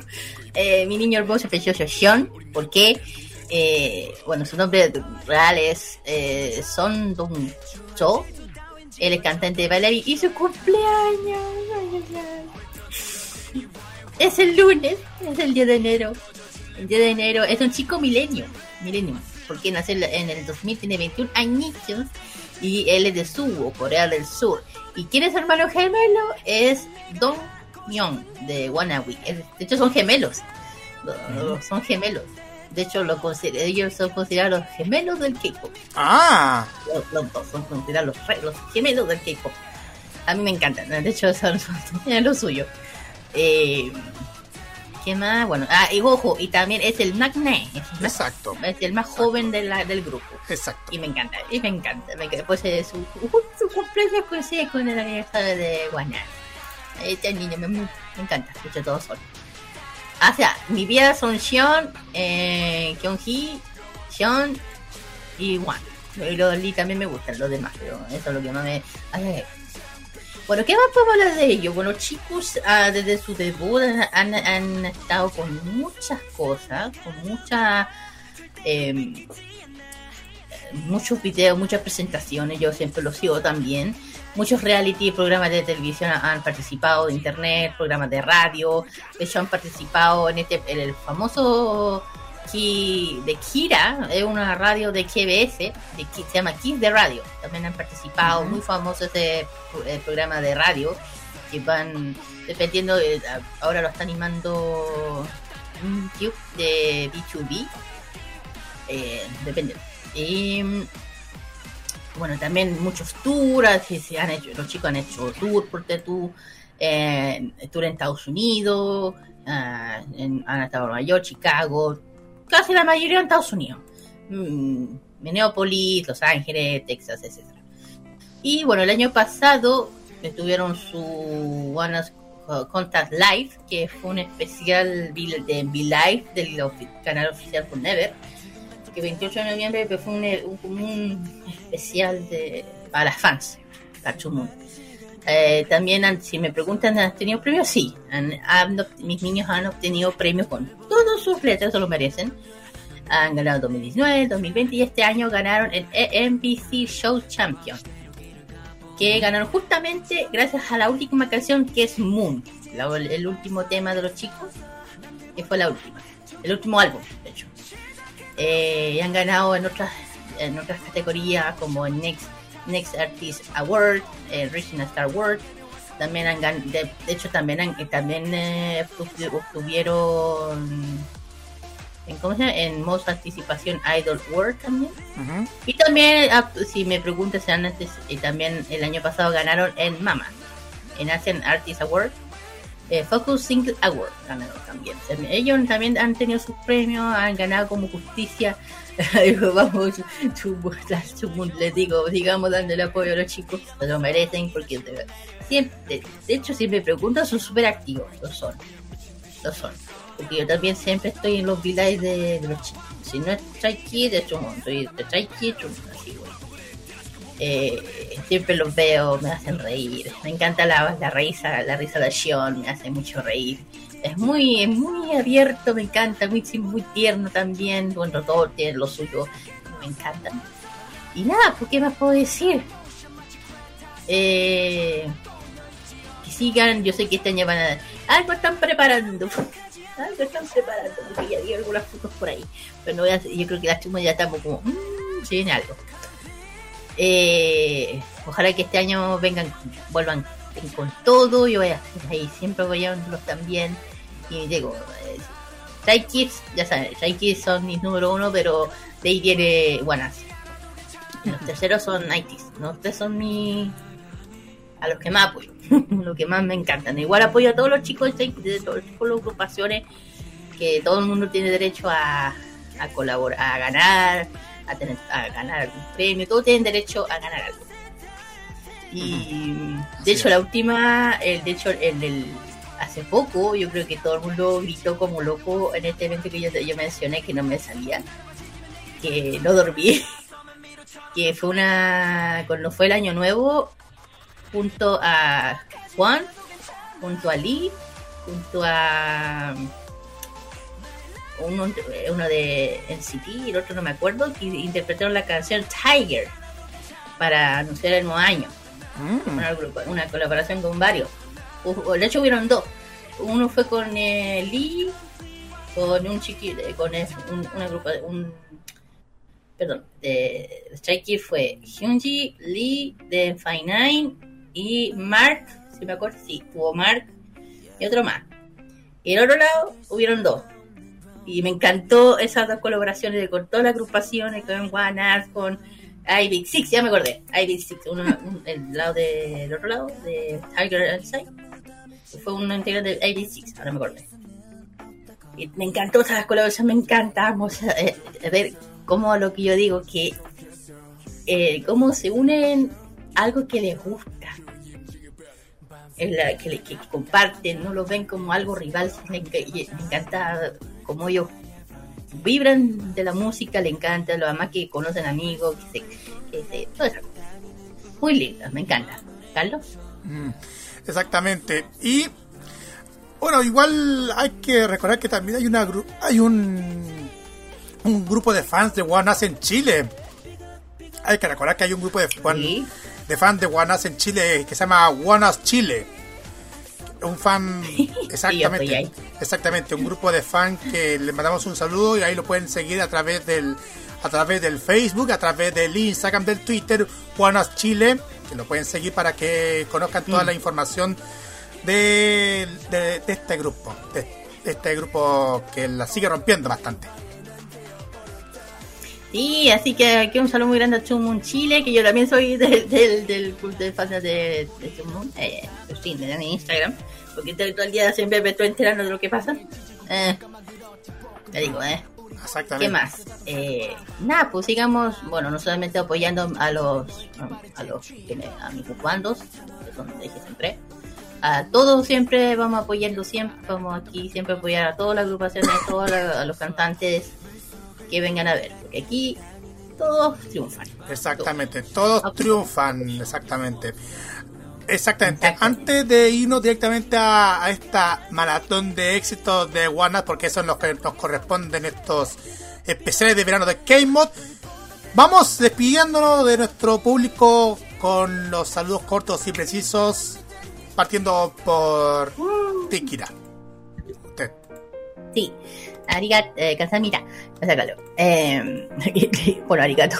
Eh, mi niño hermoso precioso Sean. ¿Por qué? Eh, bueno, su nombre real es eh, Son Dong Cho. Él es cantante de bailarín y su cumpleaños. Es el lunes, es el día de enero. El día de enero es un chico milenio. Milenio. Porque nació en el 2000, tiene 21 añitos. Y él es de Suwo, Corea del Sur. ¿Y quién es su hermano gemelo? Es Dong Myung de Wannabe. De hecho, son gemelos. Lo- Son gemelos. De hecho, lo ellos son considerados los gemelos del K-pop. Ah, Los, los dos son considerados los, gemelos del K-pop. A mí me encantan. De hecho, son, son- tienen lo suyo. Eh, ¿Qué más? Bueno, ah, y ojo, y también es el Magné. Es, el más- exacto. es el más joven de la- del grupo. Exacto. Y me encanta, y me encanta. Me encanta. Pues eh, su, su cumpleaños coincide con el aniversario de Guaná. Este niño me, me encanta, escucho todo solo. O sea, mi vida son Xion, eh, Kyung-hee, Xion y Wan. Y los Lee también me gustan, los demás, pero eso es lo que más me... ay, ay, ay. Bueno, ¿qué más podemos hablar de ellos? Bueno, chicos, ah, desde su debut han, estado con muchas cosas, con muchas... em, muchos videos, muchas presentaciones, yo siempre los sigo también. Muchos reality programas de televisión han participado, de internet, programas de radio. De hecho, han participado en este en el famoso Ki- de Kira, es una radio de KBS, de, se llama Kiss de Radio. También han participado, muy famoso ese eh, programa de radio, que van dependiendo, de, ahora lo está animando mm, Cube de B2B, eh, depende. Y, bueno, también muchos tours, así se han hecho, los chicos han hecho tour por Tetú, eh, tour en Estados Unidos, ah, en- han estado en Nueva York, Chicago, casi la mayoría en Estados Unidos. Mm, Minneapolis, Los Ángeles, Texas, etc. Y bueno, el año pasado tuvieron su One Contact Live, que fue un especial de Live del canal oficial por Never, que 28 de noviembre fue un, un- especial de, para fans, Moon. Eh, también, si me preguntan, ¿han tenido premios? Sí, mis niños han obtenido premios con todos sus letras, se lo merecen. Han ganado 2019, 2020 y este año ganaron el NBC Show Champion que ganaron justamente gracias a la última canción que es Moon, el último tema de los chicos, que fue la última, el último álbum, de hecho. Eh, y han ganado en otras en otras categorías como Next Next Artist Award, el Regional Star Award. También han de, de hecho también han, eh, también eh, obtu- obtuvieron en cómo se llama? en Most Participación Idol Award también. Y también, ah, si me preguntas, antes, también el año pasado ganaron en Mama, en Asian Artist Award, eh, Focus Single Award ganaron también. Ellos también han tenido sus premios, han ganado como justicia. Vamos, les digo, digamos, dándole apoyo a los chicos, se lo merecen porque de, siempre, de hecho, si me preguntan, son súper activos, lo son, lo son. Porque yo también siempre estoy en los villages de, los chicos. Si no es Stray Kids, es Chumon. Soy Kids, Chumon, así, güey. Eh, siempre los veo, me hacen reír. Me encanta la, la risa, la risa de Sean, me hace mucho reír. Es muy, es muy abierto, me encanta, muy, muy tierno también. Bueno, todo tiene lo suyo, me encanta. Y nada, ¿por qué más puedo decir? Eh, que sigan, yo sé que este año van a... Algo están preparando. Algo están preparando, porque ya vi algunas fotos por ahí. Pero no voy a, yo creo que las chumos ya estamos como... Mmm, se viene algo. Eh, ojalá que este año vengan, vuelvan con todo. Yo voy a estar ahí siempre apoyándolos también. Y digo, eh, Kids, ya saben, Stray Kids son mis número uno, pero de ahí Wanas. Los terceros son ITs. Los tres son mi. a los que más apoyo. los que más me encantan. Igual apoyo a todos los chicos de de todas las agrupaciones, que todo el mundo tiene derecho a colaborar, a ganar, a, tener, a ganar algún premio, todos tienen derecho a ganar algo. Y de hecho, la última, el, de hecho, en el, hace poco, yo creo que todo el mundo gritó como loco en este evento que yo, yo mencioné que no me salía, que no dormí, que fue una, cuando fue el año nuevo, junto a Juan, junto a Lee, junto a uno, uno de NCT y el otro no me acuerdo, que interpretaron la canción Tiger para anunciar el nuevo año. Una, agrupa- una colaboración con varios. Hu- De hecho, hubieron dos. Uno fue con eh, Lee, con un chiquito, con es- un, una grupa, un, perdón, de Stray Kids fue Hyunji, Lee, de Fine Nine y Mark, si me acuerdo, sí, tuvo Mark y otro más. Y el otro lado hubieron dos. Y me encantó esas dos colaboraciones de con todas las agrupaciones, con One Art, con Ivy Six, ya me acordé. Ivy Six, el lado de, del otro lado, de Tiger Inside. Fue un integrante de Ivy Six, ahora me acordé. Y me encantó esas colaboraciones, me encantamos eh, a ver cómo lo que yo digo, que eh, cómo se unen algo que les gusta, la- que, que comparten, no lo ven como algo rival, me, me encanta cómo ellos vibran de la música, le encanta, lo demás que conocen amigos, que se, que se- todas esas cosas. Muy lindas, me encanta. Carlos. Mm, Exactamente. Y bueno, igual hay que recordar que también hay una hay un un grupo de fans de Us en Chile. Hay que recordar que hay un grupo de, fan- de fans de Us en Chile que se llama Us Chile. Un fan exactamente, exactamente, un grupo de fans que le mandamos un saludo y ahí lo pueden seguir a través del a través del Facebook, a través del Instagram, del Twitter, Us Chile, que lo pueden seguir para que conozcan toda Mm. la información de, de- de este grupo, de, de este grupo que la sigue rompiendo bastante. Sí, así que aquí un saludo muy grande a Chumun Chile, que yo también soy del, del, del club de fans de, de Chumun, eh, pues sí, de Instagram, porque todo el día siempre me estoy enterando de lo que pasa. Eh, te digo, eh. Exactamente. ¿Qué más? Eh, nada, pues sigamos, bueno, no solamente apoyando a los, a los, que a mis bandos, que son, dije siempre, a todos siempre vamos apoyando siempre, vamos aquí siempre apoyar a todas las agrupaciones, a todos los cantantes que vengan a ver, porque aquí todos triunfan. Exactamente, todos triunfan, exactamente. Exactamente. Antes de irnos directamente a, a esta maratón de éxitos de Warner, porque eso es lo que nos corresponden estos especiales de verano de K-Mod, vamos despidiéndonos de nuestro público con los saludos cortos y precisos, partiendo por Tikira. Usted. Sí, arigato, eh, sácalo. Eh, bueno, arigato.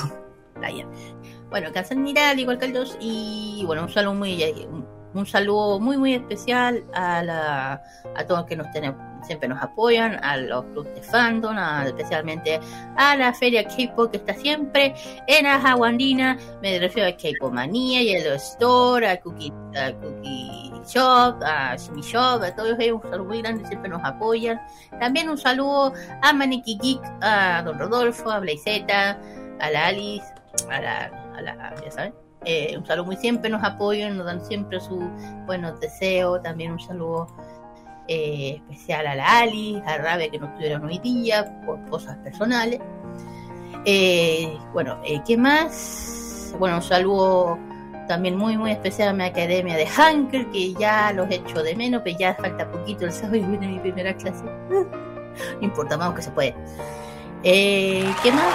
Bueno, Casamira, al igual que el 2, y bueno, un saludo muy, eh, un, saludo muy, muy especial a, la, a todos que nos tienen, siempre nos apoyan, a los clubes de fandom, a- especialmente a la feria K-pop que está siempre en Ajaguandina, me refiero a K-pop Manía, Yellow Store, a Cookie, a Cookie Shop, a Shimi Shop, a todos ellos un saludo muy grande, siempre nos apoyan. También un saludo a Maniki Geek, a Don Rodolfo, a Blaiseta, a la Alice, a la, a la ya saben. Eh, un saludo muy siempre nos apoyan, nos dan siempre sus buenos deseos. También un saludo eh, especial a la Alice, a Rabe que no estuvieron hoy día por cosas personales. Eh, bueno, ¿qué más? Bueno, un saludo también muy muy especial a mi academia de Hanker, que ya los echo de menos, pero ya falta poquito el sábado y viene mi primera clase. No importa, vamos que se puede. ¿Qué más?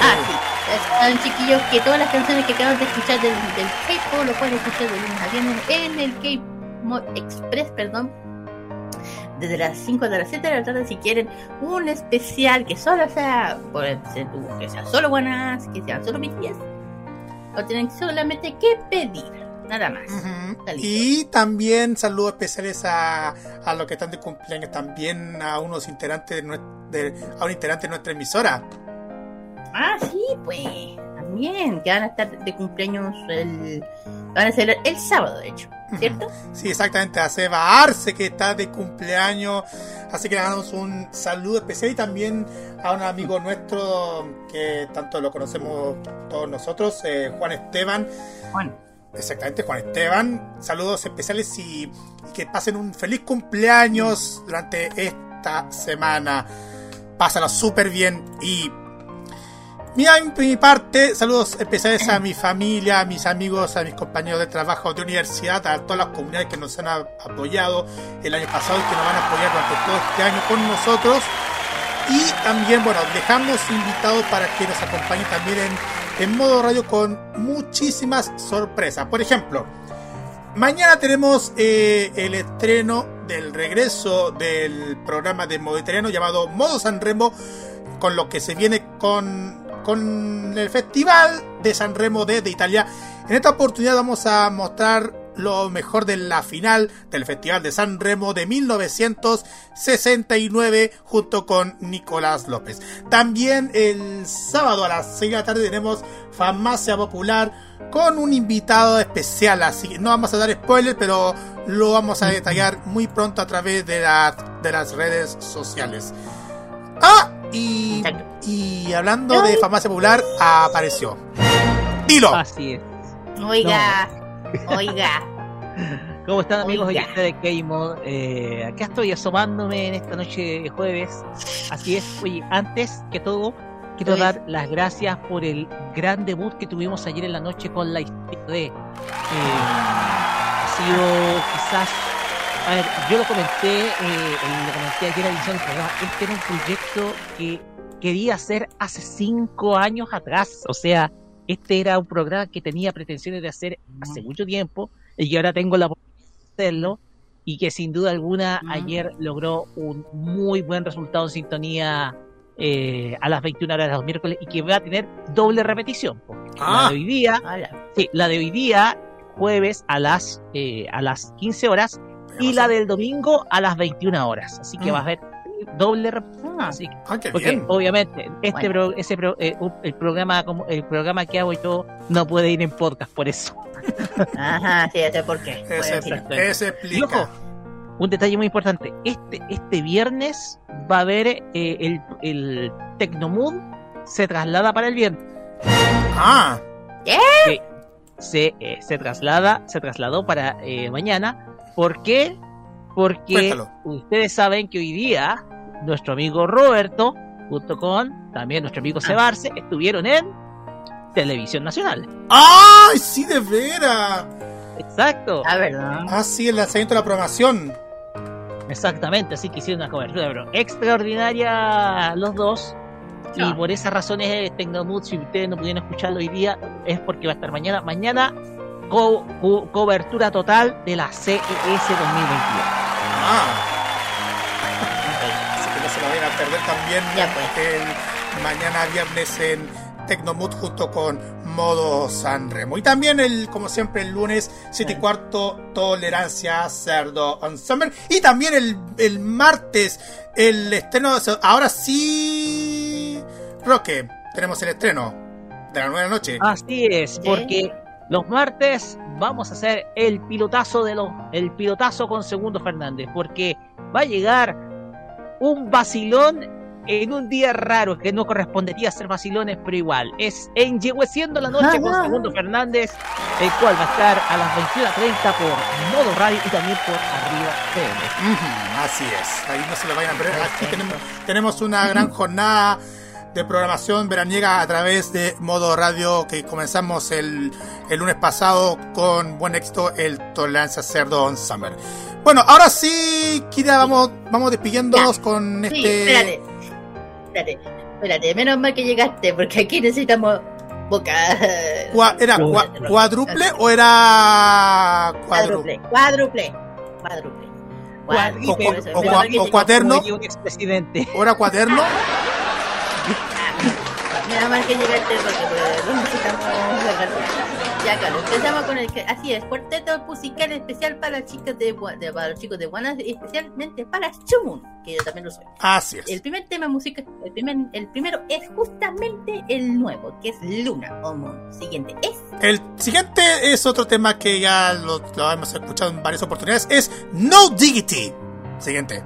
Ah, sí. Saben, chiquillos, que todas las canciones que acaban de escuchar del, del K-pop lo pueden escuchar de lunes a viernes en el K-Mod Express, perdón. Desde las 5 de las 7 de la tarde, si quieren un especial que solo sea, por ejemplo, que sea solo buenas, que sean solo BTS, lo tienen solamente que pedir, nada más. Y también saludos especiales a, a los que están de cumpleaños, también a unos integrantes de, de- a un integrante de nuestra emisora. Ah, sí, pues, también, que van a estar de cumpleaños el... Van a celebrar el sábado, de hecho, ¿cierto? Sí, exactamente, a Seba Arce que está de cumpleaños. Así que le damos un saludo especial y también a un amigo nuestro que tanto lo conocemos todos nosotros, eh, Juan Esteban. Juan. Exactamente, Juan Esteban. Saludos especiales y, y que pasen un feliz cumpleaños durante esta semana. Pásalo súper bien y Mira, en mi parte, saludos especiales a mi familia, a mis amigos, a mis compañeros de trabajo, de universidad, a todas las comunidades que nos han apoyado el año pasado y que nos van a apoyar durante todo este año con nosotros. Y también, bueno, dejamos invitados para que nos acompañen también en, en modo radio con muchísimas sorpresas. Por ejemplo, Mañana tenemos eh, el estreno del regreso del programa de italiano llamado Modo San Remo, con lo que se viene con, con el Festival de San Remo de, de Italia. En esta oportunidad vamos a mostrar lo mejor de la final del Festival de San Remo de 1969 junto con Nicolás López. También el sábado a las 6 de la tarde tenemos Farmacia Popular con un invitado especial, así que no vamos a dar spoilers, pero lo vamos a detallar muy pronto a través de, de las redes sociales. Ah, y, y hablando de Farmacia Popular, apareció. Dilo. Así es. Oiga, oiga. ¿Cómo están amigos Oiga. de K-Mod? Eh, acá estoy asomándome en esta noche de jueves. Así es. Oye, antes que todo, quiero dar las gracias por el gran debut que tuvimos ayer en la noche con la historia de... eh, ha sido quizás... A ver, yo lo comenté, eh, lo comenté ayer en la edición. Este era un proyecto que quería hacer hace cinco años atrás. O sea, este era un programa que tenía pretensiones de hacer hace mucho tiempo y que ahora tengo la oportunidad de hacerlo y que sin duda alguna ayer logró un muy buen resultado en sintonía eh, a las 21 horas de los miércoles y que va a tener doble repetición. porque Ah. La de hoy día, sí, la de hoy día, jueves a las, eh, a las 15 horas y la del domingo a las 21 horas. Así que Mm. va a haber doble reproducción. Así que- Ah, qué porque bien. obviamente este Bueno. pro- ese pro- eh, el programa como el programa que hago yo no puede ir en podcast por eso. Ajá, sí, ya sé por qué. Ese, ese Y explica. ojo, un detalle muy importante. Este, este viernes va a haber eh, el, el Tecnomood se traslada para el viernes. Ah, Que se, eh, se traslada, se trasladó para eh, mañana. ¿Por qué? Porque Cuéntalo. ustedes saben que hoy día nuestro amigo Roberto, junto con también nuestro amigo Sebarce, estuvieron en Televisión Nacional. ¡ay, sí, de veras! Exacto. La verdad. Ah, sí, el lanzamiento de la programación. Exactamente, así que hicieron una cobertura pero extraordinaria los dos. Y Ah. por esas razones eh, Tecnomood, si ustedes no pudieron escucharlo hoy día, es porque va a estar mañana. Mañana co- co- cobertura total de la CES 2022. Ah. Así que no se lo vayan a perder también Ya, pues. el mañana viernes en Tecnomood junto con Modo Sanremo. Y también el, como siempre, el lunes, 7 y cuarto, Tolerancia Cerdo on Summer. Y también el, el martes, el estreno. Ahora sí, Roque, tenemos el estreno de la nueva noche. Así es, porque los martes vamos a hacer el pilotazo de los, el pilotazo con Segundo Fernández, porque va a llegar un vacilón en un día raro que no correspondería ser vacilones, pero igual es Enyehueciendo la noche con Segundo Fernández, el cual va a estar a las 21.30 por Modo Radio y también por Arriba. Ujú, Así es, ahí no se lo vayan a perder. Aquí tenemos, tenemos una gran jornada de programación veraniega a través de Modo Radio que comenzamos el, el lunes pasado con buen éxito el Tolerancia Cerdo on Summer. Bueno, ahora sí, Kira, vamos, vamos despidiéndonos con Sí, este... espérate. Espérate, espérate. Menos mal que llegaste, porque aquí necesitamos boca. Cua- ¿Era cua- cuádruple o era cuádruple? Cuádruple. Cuádruple. Cuádruple. O, o o llegó. cuaterno, o era cuaterno. Menos mal que llegaste, porque pues, lo necesitamos sacar. Ya, claro, empezamos con el que, así es, cuarteto musical especial para las chicas de, de- para los chicos de Guanas, especialmente para Chumun, que yo también lo soy. Así es. El primer tema musical, el, primer, el primero es justamente el nuevo, que es Luna o Moon. Siguiente es El siguiente es otro tema que ya lo, lo hemos escuchado en varias oportunidades, es No Diggity. Siguiente.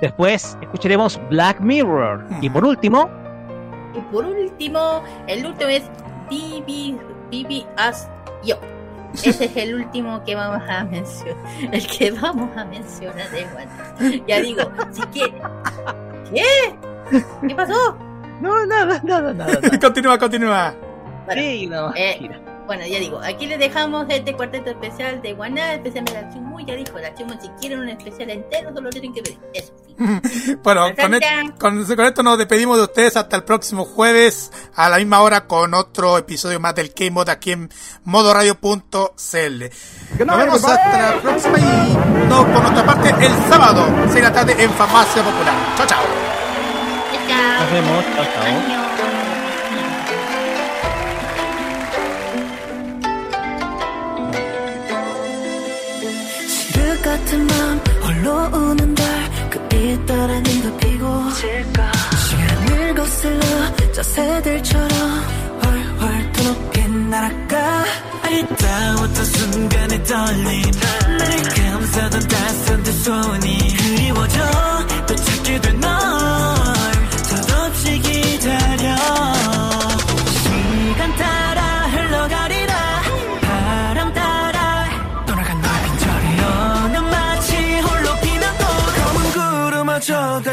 Después escucharemos Black Mirror. Y por último, Y por último, el último es BB, BB Us Yo. Ese es el último que vamos a mencionar. El que vamos a mencionar de Juan. Ya digo, si quiere. ¿Qué? ¿Qué pasó? No, nada, nada, nada. continúa, continúa. Bueno, Sí, no, eh, mira. Bueno, ya digo, aquí les dejamos este cuarteto especial de Guaná, especialmente la Chumu. Ya dijo, la Chumu, si quieren un especial entero, solo tienen que pedir. Eso. Bueno, Tan, con, tan. et- con- con esto nos despedimos de ustedes hasta el próximo jueves a la misma hora con otro episodio más del K-Mod aquí en modoradio.cl. Nos vemos hasta la próxima y no, por nuestra parte el sábado, 6 de la tarde en Farmacia Popular. Chao, chao. Chao. Nos vemos. Chao, chao. 홀로 우는 달그 빛 따라 네가 피고 시간을 거슬러 저 새들처럼 훨훨 더 높게 날아가. 아리따웠던 순간의 떨림 나를 감싸던 따스한 두 손이 그리워져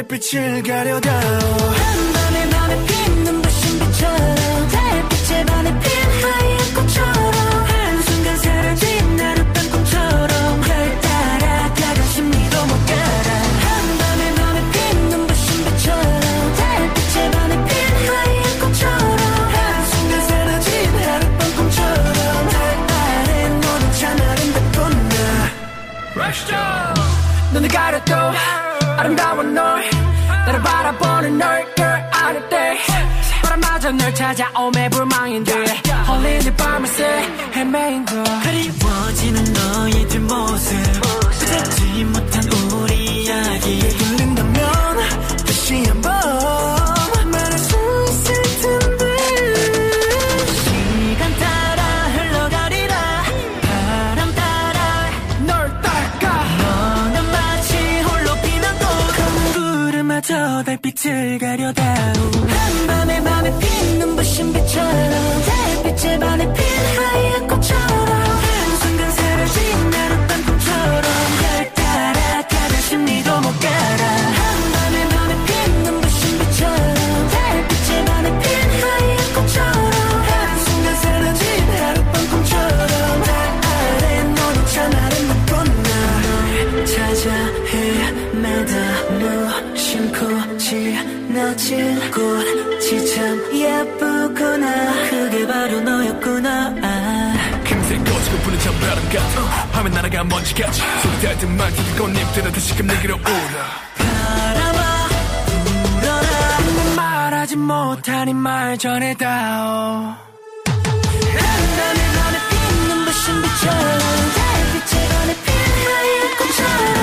달빛을 가려다. 한밤에 맘에 피는 불신비처럼 달빛에 반해 핀 하얀 꽃처럼 한순간 사라진 하룻밤 꿈처럼 별 따라 다가신 미도 못 가라. 한밤에 맘에 피는 불신비처럼 달빛에 반해 핀 하얀 꽃처럼 한순간 사라진 하룻밤 꿈처럼 달 아래 너는 참 아름답군 눈을 가려도 아름다운 널 바라보는 널 girl 아닐 때. 바람마저 널 찾아오 매 불망인데 홀린 밤을 새 헤매인 걸. 그리워지는 너의 뒷모습. 붙잡지 못한 달빛을 가려다오 한밤의 밤에 핀 눈부신 빛처럼 달빛에 반해 핀 하얀 꽃처럼 한순간 사라진 나룻밤 꿈처럼 별 따라 가다 심리도 못가. 눈부신 꽃이 참 예쁘구나. 그게 바로 너였구나. 아. 금색 꽃이 부는 찬바람 같아 하면 날아가 먼지같이 소리 닿듯 맑은 꽃잎들은 다시금 내게로 오라 하지 못하니 말 전해다오. 난나는 너네 빛 눈부신 빛처럼 달빛에 너네 빛 하얀 꽃처럼.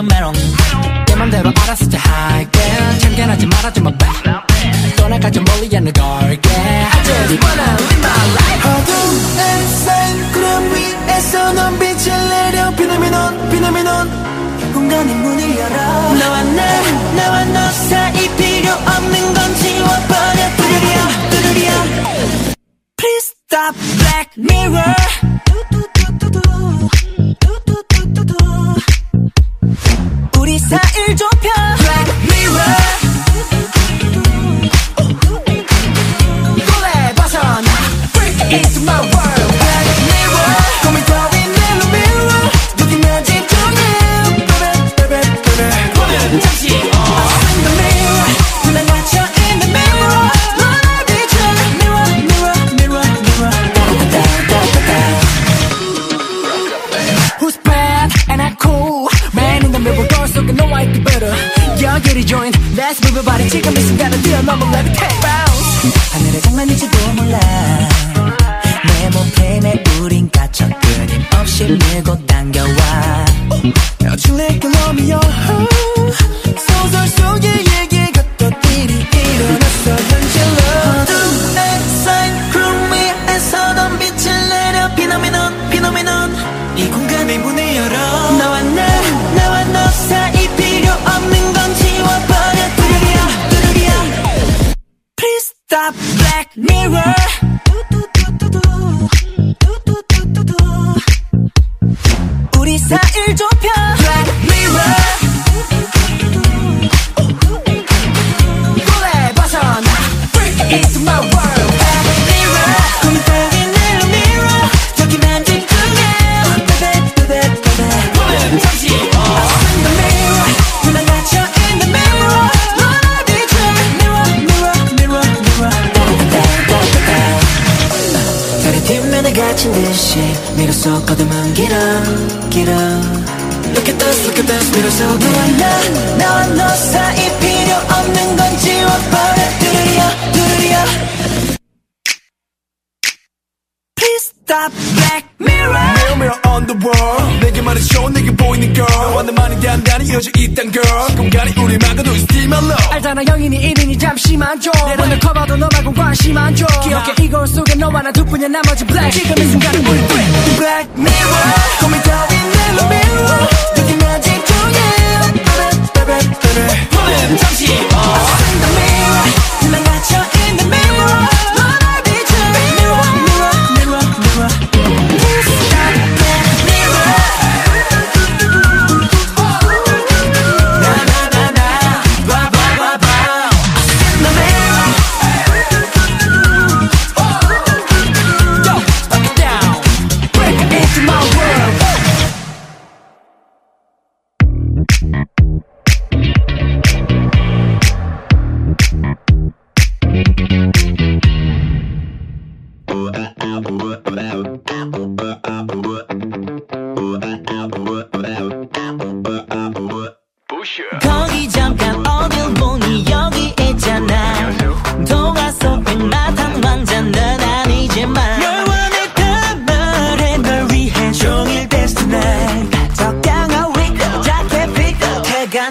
이런 메롱. 내 맘대로 알았을 때 할게. 참견하지 말아줘 my b a 떠나가지 멀리 않는 걸게. I just wanna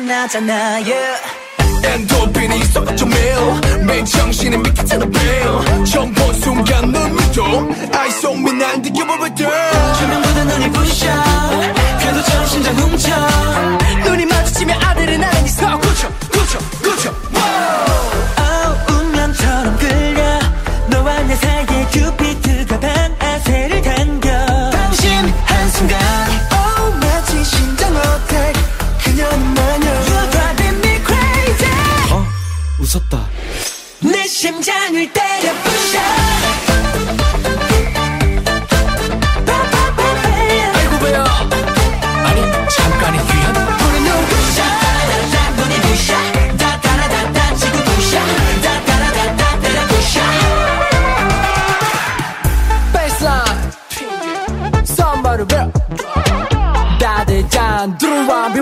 나잖아 yeah. 엔도핀이 섞어져 매일 매일 정신이 미끄트는 매일 처음 본 순간 넌 믿어 I saw me 난 느껴볼 때 조명보다 눈이 부셔. 그래도 저 심장 훔쳐. Drew one, be